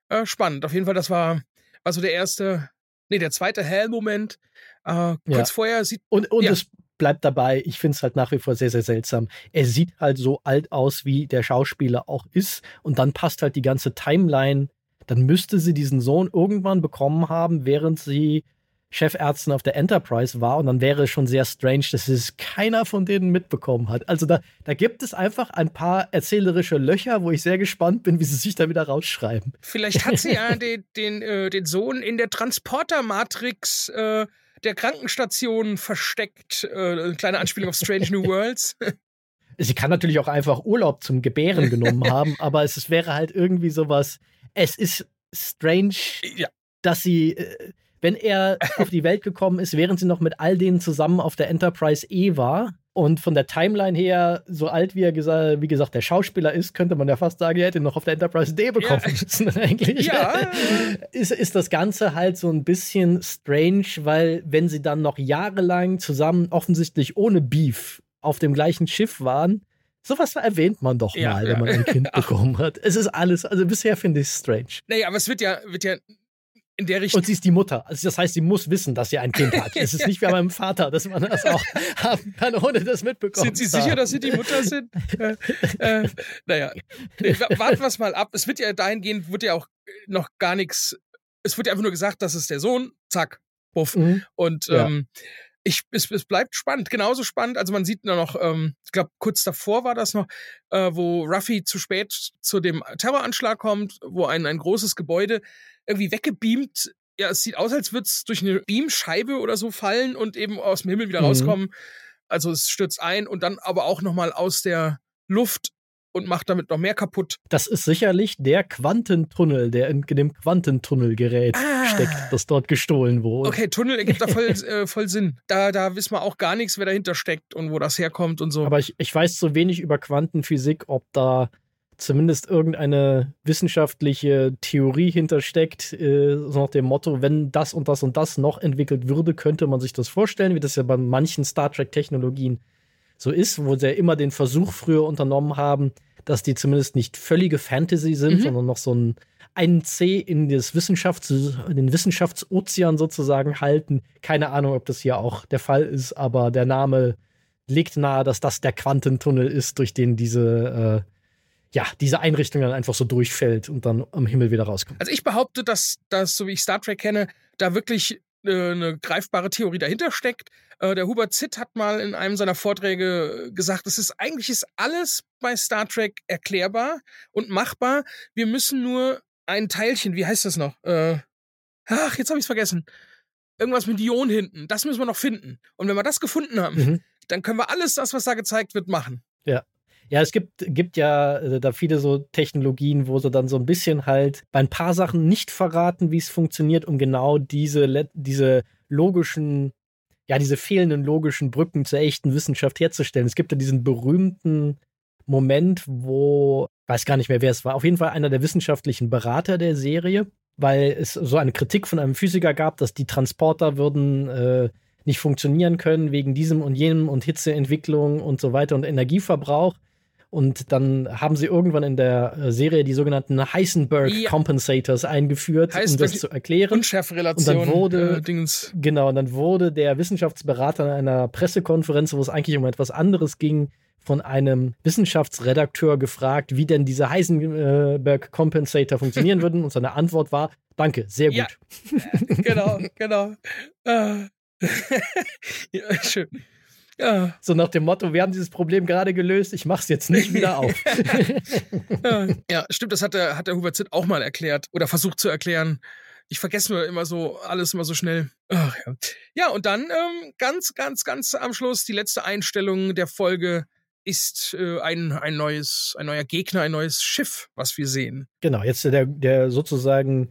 äh, spannend. Auf jeden Fall, das war, war so der erste, nee, der zweite Hell-Moment. Äh, kurz ja. vorher sieht. Und, und es bleibt dabei, ich finde es halt nach wie vor sehr, sehr seltsam. Er sieht halt so alt aus, wie der Schauspieler auch ist. Und dann passt halt die ganze Timeline dann müsste sie diesen Sohn irgendwann bekommen haben, während sie Chefärztin auf der Enterprise war. Und dann wäre es schon sehr strange, dass es keiner von denen mitbekommen hat. Also da, da gibt es einfach ein paar erzählerische Löcher, wo ich sehr gespannt bin, wie sie sich da wieder rausschreiben. Vielleicht hat sie ja den, den, äh, den Sohn in der Transporter-Matrix äh, der Krankenstation versteckt. Äh, eine kleine Anspielung auf Strange New Worlds. Sie kann natürlich auch einfach Urlaub zum Gebären genommen haben, aber es, es wäre halt irgendwie sowas es ist strange, ja. dass sie, äh, wenn er auf die Welt gekommen ist, während sie noch mit all denen zusammen auf der Enterprise E war. Und von der Timeline her, so alt wie er gesagt, wie gesagt, der Schauspieler ist, könnte man ja fast sagen, er hätte ihn noch auf der Enterprise D bekommen ja. müssen, eigentlich. Ja. Ist, ist das Ganze halt so ein bisschen strange, weil wenn sie dann noch jahrelang zusammen offensichtlich ohne Beef auf dem gleichen Schiff waren, Sowas erwähnt man doch ja, mal, ja. wenn man ein Kind bekommen hat. Es ist alles, also bisher finde ich es strange. Naja, aber es wird ja, wird ja in der Richtung. Und sie ist die Mutter. Also das heißt, sie muss wissen, dass sie ein Kind hat. Es ist nicht wie bei meinem Vater, dass man das auch haben kann, ohne das mitbekommen Sind Sie sicher, dass Sie die Mutter sind? äh, äh, naja, warten wir es mal ab. Es wird ja dahingehend, wird ja auch noch gar nichts, es wird ja einfach nur gesagt, das ist der Sohn, zack, buff. Mhm. Und ja. Ich, es, es bleibt spannend, genauso spannend. Also man sieht nur noch, ähm, ich glaube, kurz davor war das noch, äh, wo Ruffy zu spät zu dem Terroranschlag kommt, wo ein, ein großes Gebäude irgendwie weggebeamt ja, es sieht aus, als würde es durch eine Beamscheibe oder so fallen und eben aus dem Himmel wieder mhm. rauskommen. Also es stürzt ein und dann aber auch nochmal aus der Luft und macht damit noch mehr kaputt. Das ist sicherlich der Quantentunnel, der in dem Quantentunnelgerät ah. steckt, das dort gestohlen wurde. Okay, Tunnel ergibt da voll, äh, voll Sinn. Da, da wissen wir auch gar nichts, wer dahinter steckt und wo das herkommt und so. Aber ich, ich weiß so wenig über Quantenphysik, ob da zumindest irgendeine wissenschaftliche Theorie hintersteckt, äh, so nach dem Motto, wenn das und das und das noch entwickelt würde, könnte man sich das vorstellen, wie das ja bei manchen Star Trek-Technologien so ist, wo sie ja immer den Versuch früher unternommen haben, dass die zumindest nicht völlige Fantasy sind, mhm. sondern noch so ein einen C in, das Wissenschafts-, in den Wissenschaftsozean sozusagen halten. Keine Ahnung, ob das hier auch der Fall ist, aber der Name legt nahe, dass das der Quantentunnel ist, durch den diese, äh, ja, diese Einrichtung dann einfach so durchfällt und dann am Himmel wieder rauskommt. Also ich behaupte, dass das, so wie ich Star Trek kenne, da wirklich eine greifbare Theorie dahinter steckt. Äh, der Hubert Zitt hat mal in einem seiner Vorträge gesagt, es ist eigentlich ist alles bei Star Trek erklärbar und machbar. Wir müssen nur ein Teilchen, wie heißt das noch? Äh, ach, jetzt habe ich es vergessen. Irgendwas mit Ion hinten. Das müssen wir noch finden. Und wenn wir das gefunden haben, mhm. dann können wir alles das, was da gezeigt wird, machen. Ja. Ja, es gibt, gibt ja äh, da viele so Technologien, wo sie dann so ein bisschen halt bei ein paar Sachen nicht verraten, wie es funktioniert, um genau diese, diese logischen, ja, diese fehlenden logischen Brücken zur echten Wissenschaft herzustellen. Es gibt ja diesen berühmten Moment, wo, weiß gar nicht mehr, wer es war, auf jeden Fall einer der wissenschaftlichen Berater der Serie, weil es so eine Kritik von einem Physiker gab, dass die Transporter würden äh, nicht funktionieren können wegen diesem und jenem und Hitzeentwicklung und so weiter und Energieverbrauch. Und dann haben sie irgendwann in der äh, Serie die sogenannten Heisenberg ja. Compensators eingeführt, Heisenberg um das zu erklären. Unschärferelation. Und dann wurde, äh, genau, und dann wurde der Wissenschaftsberater in einer Pressekonferenz, wo es eigentlich um etwas anderes ging, von einem Wissenschaftsredakteur gefragt, wie denn diese Heisenberg Compensator funktionieren würden. Und seine Antwort war: Danke, sehr gut. Ja, genau, genau. Ah. ja, schön. Ja. So nach dem Motto, wir haben dieses Problem gerade gelöst, ich mach's jetzt nicht wieder auf. ja, stimmt, das hat der, hat der Hubert Zitt auch mal erklärt oder versucht zu erklären. Ich vergesse nur immer so alles immer so schnell. Ach, ja. ja, und dann ähm, ganz, ganz, ganz am Schluss die letzte Einstellung der Folge ist äh, ein, ein neues, ein neuer Gegner, ein neues Schiff, was wir sehen. Genau, jetzt der, der sozusagen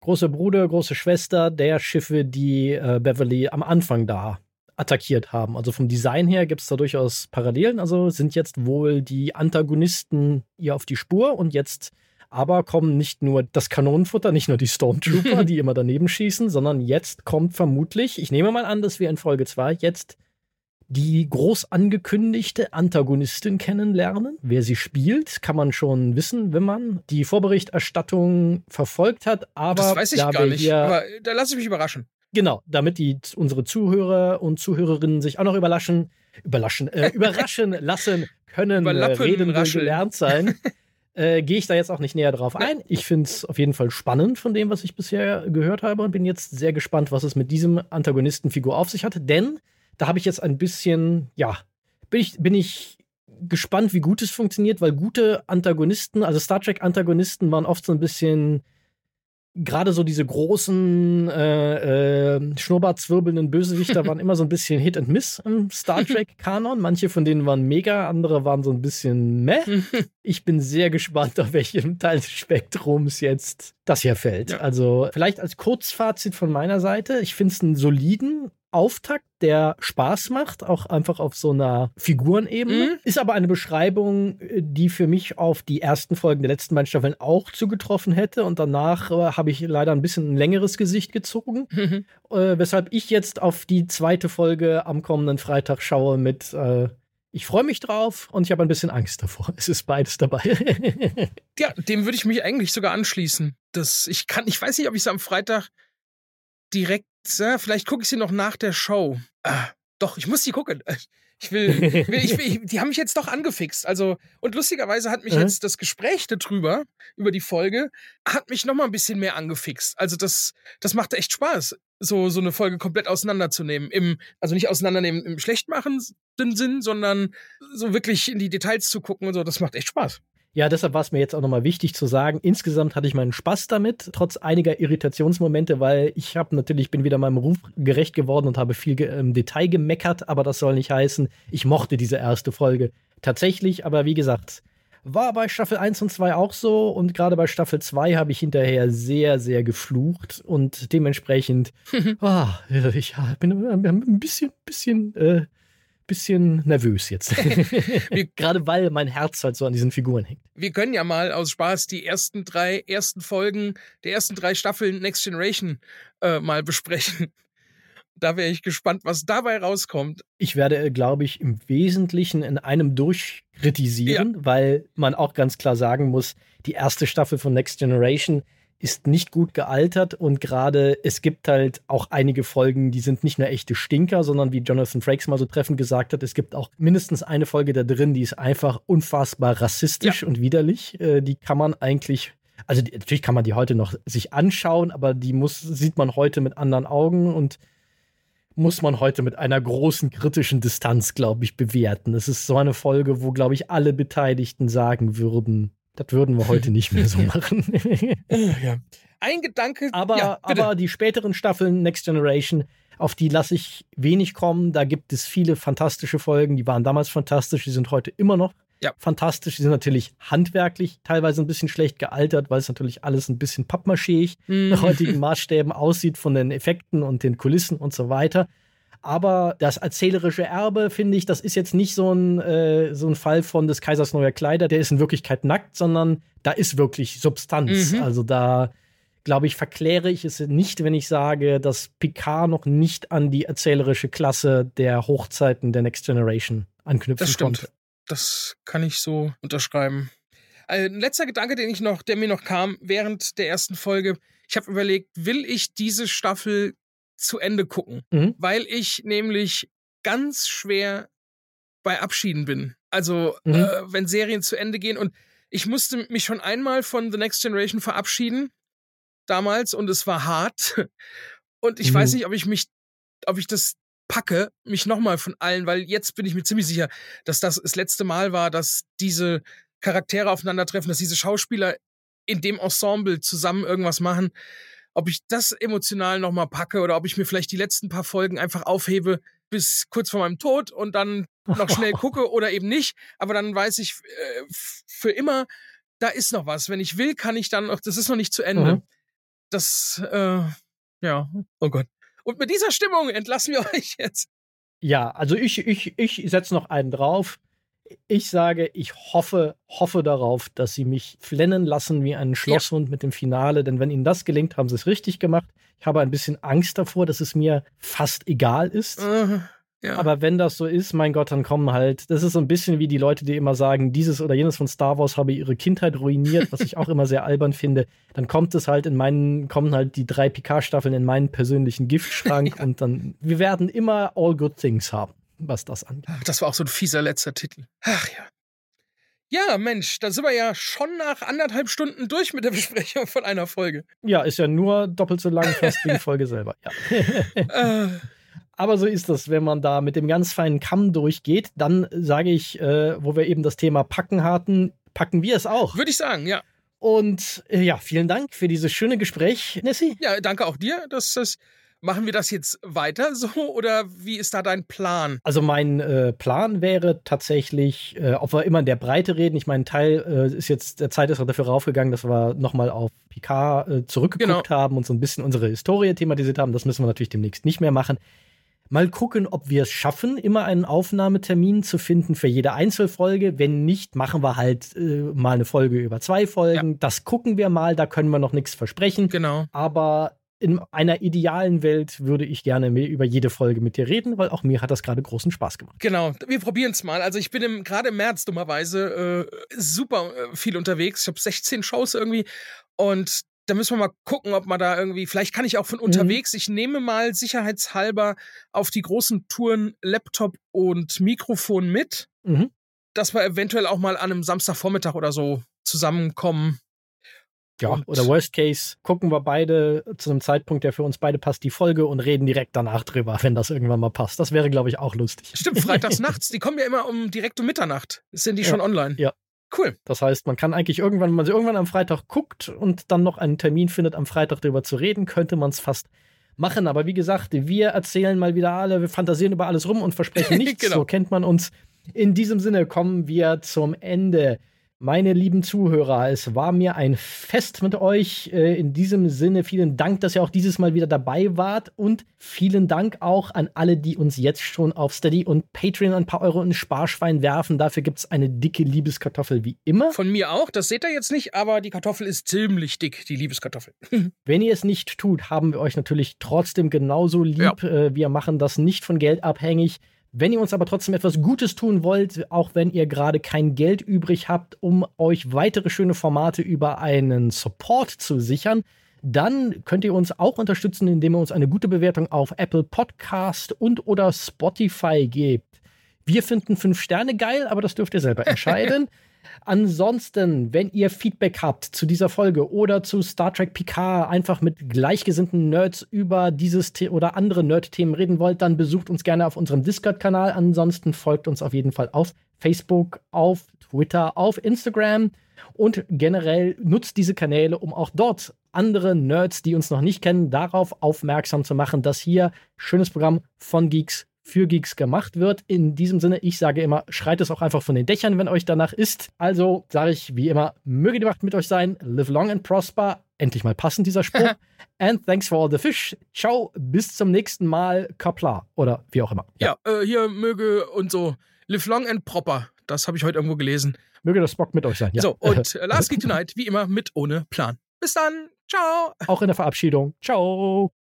große Bruder, große Schwester der Schiffe, die äh, Beverly am Anfang da attackiert haben. Also vom Design her gibt es da durchaus Parallelen. Also sind jetzt wohl die Antagonisten ihr auf die Spur und jetzt aber kommen nicht nur das Kanonenfutter, nicht nur die Stormtrooper, die immer daneben schießen, sondern jetzt kommt vermutlich, ich nehme mal an, dass wir in Folge 2 jetzt die groß angekündigte Antagonistin kennenlernen. Wer sie spielt, kann man schon wissen, wenn man die Vorberichterstattung verfolgt hat. Aber das weiß ich gar nicht. Aber da lasse ich mich überraschen. Genau, damit die unsere Zuhörer und Zuhörerinnen sich auch noch überraschen, überraschen, äh, überraschen lassen können. Äh, reden will gelernt sein. Äh, Gehe ich da jetzt auch nicht näher drauf ein. Ich finde es auf jeden Fall spannend von dem, was ich bisher gehört habe und bin jetzt sehr gespannt, was es mit diesem Antagonistenfigur auf sich hat. Denn da habe ich jetzt ein bisschen, ja, bin ich, bin ich gespannt, wie gut es funktioniert, weil gute Antagonisten, also Star Trek-Antagonisten waren oft so ein bisschen gerade so diese großen, äh, äh, schnurrbartzwirbelnden Bösewichter waren immer so ein bisschen Hit and Miss im Star Trek-Kanon. Manche von denen waren mega, andere waren so ein bisschen meh. Ich bin sehr gespannt, auf welchem Teil des Spektrums jetzt das hier fällt. Ja. Also vielleicht als Kurzfazit von meiner Seite. Ich finde es einen soliden, Auftakt, der Spaß macht, auch einfach auf so einer Figurenebene. Mhm. Ist aber eine Beschreibung, äh, die für mich auf die ersten Folgen der letzten beiden Staffeln auch zugetroffen hätte. Und danach äh, habe ich leider ein bisschen ein längeres Gesicht gezogen. Mhm. Äh, weshalb ich jetzt auf die zweite Folge am kommenden Freitag schaue mit äh, ich freue mich drauf und ich habe ein bisschen Angst davor. Es ist beides dabei. ja, dem würde ich mich eigentlich sogar anschließen. Das, ich kann, ich weiß nicht, ob ich es am Freitag direkt ja, vielleicht gucke ich sie noch nach der Show. Ah, doch, ich muss sie gucken. Ich will, ich will, ich will, die haben mich jetzt doch angefixt. Also, und lustigerweise hat mich mhm. jetzt das Gespräch darüber, über die Folge, hat mich noch mal ein bisschen mehr angefixt. Also, das, das macht echt Spaß, so, so eine Folge komplett auseinanderzunehmen. Im, also nicht auseinandernehmen im schlechtmachenden Sinn, sondern so wirklich in die Details zu gucken und so. Das macht echt Spaß. Ja, deshalb war es mir jetzt auch nochmal wichtig zu sagen, insgesamt hatte ich meinen Spaß damit, trotz einiger Irritationsmomente, weil ich habe natürlich, bin wieder meinem Ruf gerecht geworden und habe viel im Detail gemeckert, aber das soll nicht heißen, ich mochte diese erste Folge tatsächlich, aber wie gesagt, war bei Staffel 1 und 2 auch so und gerade bei Staffel 2 habe ich hinterher sehr, sehr geflucht und dementsprechend, oh, ich bin ein bisschen, bisschen äh, bisschen nervös jetzt. Gerade weil mein Herz halt so an diesen Figuren hängt. Wir können ja mal aus Spaß die ersten drei ersten Folgen der ersten drei Staffeln Next Generation äh, mal besprechen. Da wäre ich gespannt, was dabei rauskommt. Ich werde, äh, glaube ich, im Wesentlichen in einem durchkritisieren, ja. weil man auch ganz klar sagen muss, die erste Staffel von Next Generation ist nicht gut gealtert und gerade es gibt halt auch einige Folgen, die sind nicht nur echte Stinker, sondern wie Jonathan Frakes mal so treffend gesagt hat, es gibt auch mindestens eine Folge da drin, die ist einfach unfassbar rassistisch ja. und widerlich. Äh, die kann man eigentlich also die, natürlich kann man die heute noch sich anschauen, aber die muss, sieht man heute mit anderen Augen und muss man heute mit einer großen kritischen Distanz, glaube ich, bewerten. Es ist so eine Folge, wo, glaube ich, alle Beteiligten sagen würden, das würden wir heute nicht mehr so machen. ja. Ein Gedanke. Aber, ja, aber die späteren Staffeln Next Generation, auf die lasse ich wenig kommen. Da gibt es viele fantastische Folgen. Die waren damals fantastisch, die sind heute immer noch ja. fantastisch. Die sind natürlich handwerklich teilweise ein bisschen schlecht gealtert, weil es natürlich alles ein bisschen pappmaschig mhm. nach heutigen Maßstäben aussieht von den Effekten und den Kulissen und so weiter. Aber das erzählerische Erbe, finde ich, das ist jetzt nicht so ein, äh, so ein Fall von des Kaisers neuer Kleider, der ist in Wirklichkeit nackt, sondern da ist wirklich Substanz. Mhm. Also da, glaube ich, verkläre ich es nicht, wenn ich sage, dass Picard noch nicht an die erzählerische Klasse der Hochzeiten der Next Generation anknüpfen das stimmt. konnte. Das kann ich so unterschreiben. Ein äh, letzter Gedanke, den ich noch, der mir noch kam während der ersten Folge. Ich habe überlegt, will ich diese Staffel zu Ende gucken, mhm. weil ich nämlich ganz schwer bei Abschieden bin. Also, mhm. äh, wenn Serien zu Ende gehen und ich musste mich schon einmal von The Next Generation verabschieden damals und es war hart. Und ich mhm. weiß nicht, ob ich mich, ob ich das packe, mich nochmal von allen, weil jetzt bin ich mir ziemlich sicher, dass das das letzte Mal war, dass diese Charaktere aufeinandertreffen, dass diese Schauspieler in dem Ensemble zusammen irgendwas machen ob ich das emotional nochmal packe oder ob ich mir vielleicht die letzten paar Folgen einfach aufhebe bis kurz vor meinem Tod und dann noch schnell gucke oder eben nicht. Aber dann weiß ich äh, für immer, da ist noch was. Wenn ich will, kann ich dann noch, das ist noch nicht zu Ende. Mhm. Das, äh, ja, oh Gott. Und mit dieser Stimmung entlassen wir euch jetzt. Ja, also ich, ich, ich setze noch einen drauf ich sage, ich hoffe, hoffe darauf, dass sie mich flennen lassen wie einen Schlosshund ja. mit dem Finale, denn wenn ihnen das gelingt, haben sie es richtig gemacht. Ich habe ein bisschen Angst davor, dass es mir fast egal ist. Uh, ja. Aber wenn das so ist, mein Gott, dann kommen halt, das ist so ein bisschen wie die Leute, die immer sagen, dieses oder jenes von Star Wars habe ihre Kindheit ruiniert, was ich auch immer sehr albern finde. Dann kommt es halt in meinen, kommen halt die drei Picard-Staffeln in meinen persönlichen Giftschrank ja. und dann, wir werden immer All Good Things haben was das angeht. Das war auch so ein fieser letzter Titel. Ach ja. Ja, Mensch, da sind wir ja schon nach anderthalb Stunden durch mit der Besprechung von einer Folge. Ja, ist ja nur doppelt so lang fast wie die Folge selber. Ja. Äh. Aber so ist das, wenn man da mit dem ganz feinen Kamm durchgeht, dann sage ich, äh, wo wir eben das Thema Packen hatten, packen wir es auch. Würde ich sagen, ja. Und äh, ja, vielen Dank für dieses schöne Gespräch, Nessie. Ja, danke auch dir, dass das Machen wir das jetzt weiter so oder wie ist da dein Plan? Also mein äh, Plan wäre tatsächlich, äh, ob wir immer in der Breite reden. Ich meine, Teil äh, ist jetzt, der Zeit ist auch dafür raufgegangen, dass wir nochmal auf Picard äh, zurückgeguckt genau. haben und so ein bisschen unsere Historie thematisiert haben. Das müssen wir natürlich demnächst nicht mehr machen. Mal gucken, ob wir es schaffen, immer einen Aufnahmetermin zu finden für jede Einzelfolge. Wenn nicht, machen wir halt äh, mal eine Folge über zwei Folgen. Ja. Das gucken wir mal, da können wir noch nichts versprechen. Genau. Aber in einer idealen Welt würde ich gerne mehr über jede Folge mit dir reden, weil auch mir hat das gerade großen Spaß gemacht. Genau, wir probieren es mal. Also ich bin gerade im März dummerweise äh, super äh, viel unterwegs. Ich habe 16 Shows irgendwie und da müssen wir mal gucken, ob man da irgendwie, vielleicht kann ich auch von mhm. unterwegs, mhm. ich nehme mal sicherheitshalber auf die großen Touren Laptop und Mikrofon mit, mhm. dass wir eventuell auch mal an einem Samstagvormittag oder so zusammenkommen ja, und oder Worst Case, gucken wir beide zu einem Zeitpunkt, der für uns beide passt, die Folge und reden direkt danach drüber, wenn das irgendwann mal passt. Das wäre, glaube ich, auch lustig. Stimmt, freitags nachts, die kommen ja immer um direkt um Mitternacht. Sind die ja, schon online? Ja. Cool. Das heißt, man kann eigentlich irgendwann, wenn man sie irgendwann am Freitag guckt und dann noch einen Termin findet, am Freitag darüber zu reden, könnte man es fast machen. Aber wie gesagt, wir erzählen mal wieder alle, wir fantasieren über alles rum und versprechen nichts. genau. So kennt man uns. In diesem Sinne kommen wir zum Ende. Meine lieben Zuhörer, es war mir ein Fest mit euch. Äh, in diesem Sinne vielen Dank, dass ihr auch dieses Mal wieder dabei wart und vielen Dank auch an alle, die uns jetzt schon auf Steady und Patreon ein paar Euro in Sparschwein werfen. Dafür gibt es eine dicke Liebeskartoffel wie immer. Von mir auch, das seht ihr jetzt nicht, aber die Kartoffel ist ziemlich dick, die Liebeskartoffel. Wenn ihr es nicht tut, haben wir euch natürlich trotzdem genauso lieb. Ja. Äh, wir machen das nicht von Geld abhängig. Wenn ihr uns aber trotzdem etwas Gutes tun wollt, auch wenn ihr gerade kein Geld übrig habt, um euch weitere schöne Formate über einen Support zu sichern, dann könnt ihr uns auch unterstützen, indem ihr uns eine gute Bewertung auf Apple Podcast und oder Spotify gebt. Wir finden fünf Sterne geil, aber das dürft ihr selber entscheiden. Ansonsten, wenn ihr Feedback habt zu dieser Folge oder zu Star Trek Picard, einfach mit gleichgesinnten Nerds über dieses The oder andere Nerd-Themen reden wollt, dann besucht uns gerne auf unserem Discord-Kanal. Ansonsten folgt uns auf jeden Fall auf Facebook, auf Twitter, auf Instagram und generell nutzt diese Kanäle, um auch dort andere Nerds, die uns noch nicht kennen, darauf aufmerksam zu machen, dass hier schönes Programm von Geeks für Geeks gemacht wird. In diesem Sinne, ich sage immer, schreit es auch einfach von den Dächern, wenn euch danach ist. Also sage ich wie immer, möge die Macht mit euch sein. Live long and prosper. Endlich mal passend dieser Spruch. and thanks for all the fish. Ciao, bis zum nächsten Mal. Kapla. Oder wie auch immer. Ja, ja äh, hier möge und so. Live long and proper. Das habe ich heute irgendwo gelesen. Möge das Bock mit euch sein. Ja. So, und äh, Last Geek Tonight, wie immer, mit ohne Plan. Bis dann. Ciao. Auch in der Verabschiedung. Ciao.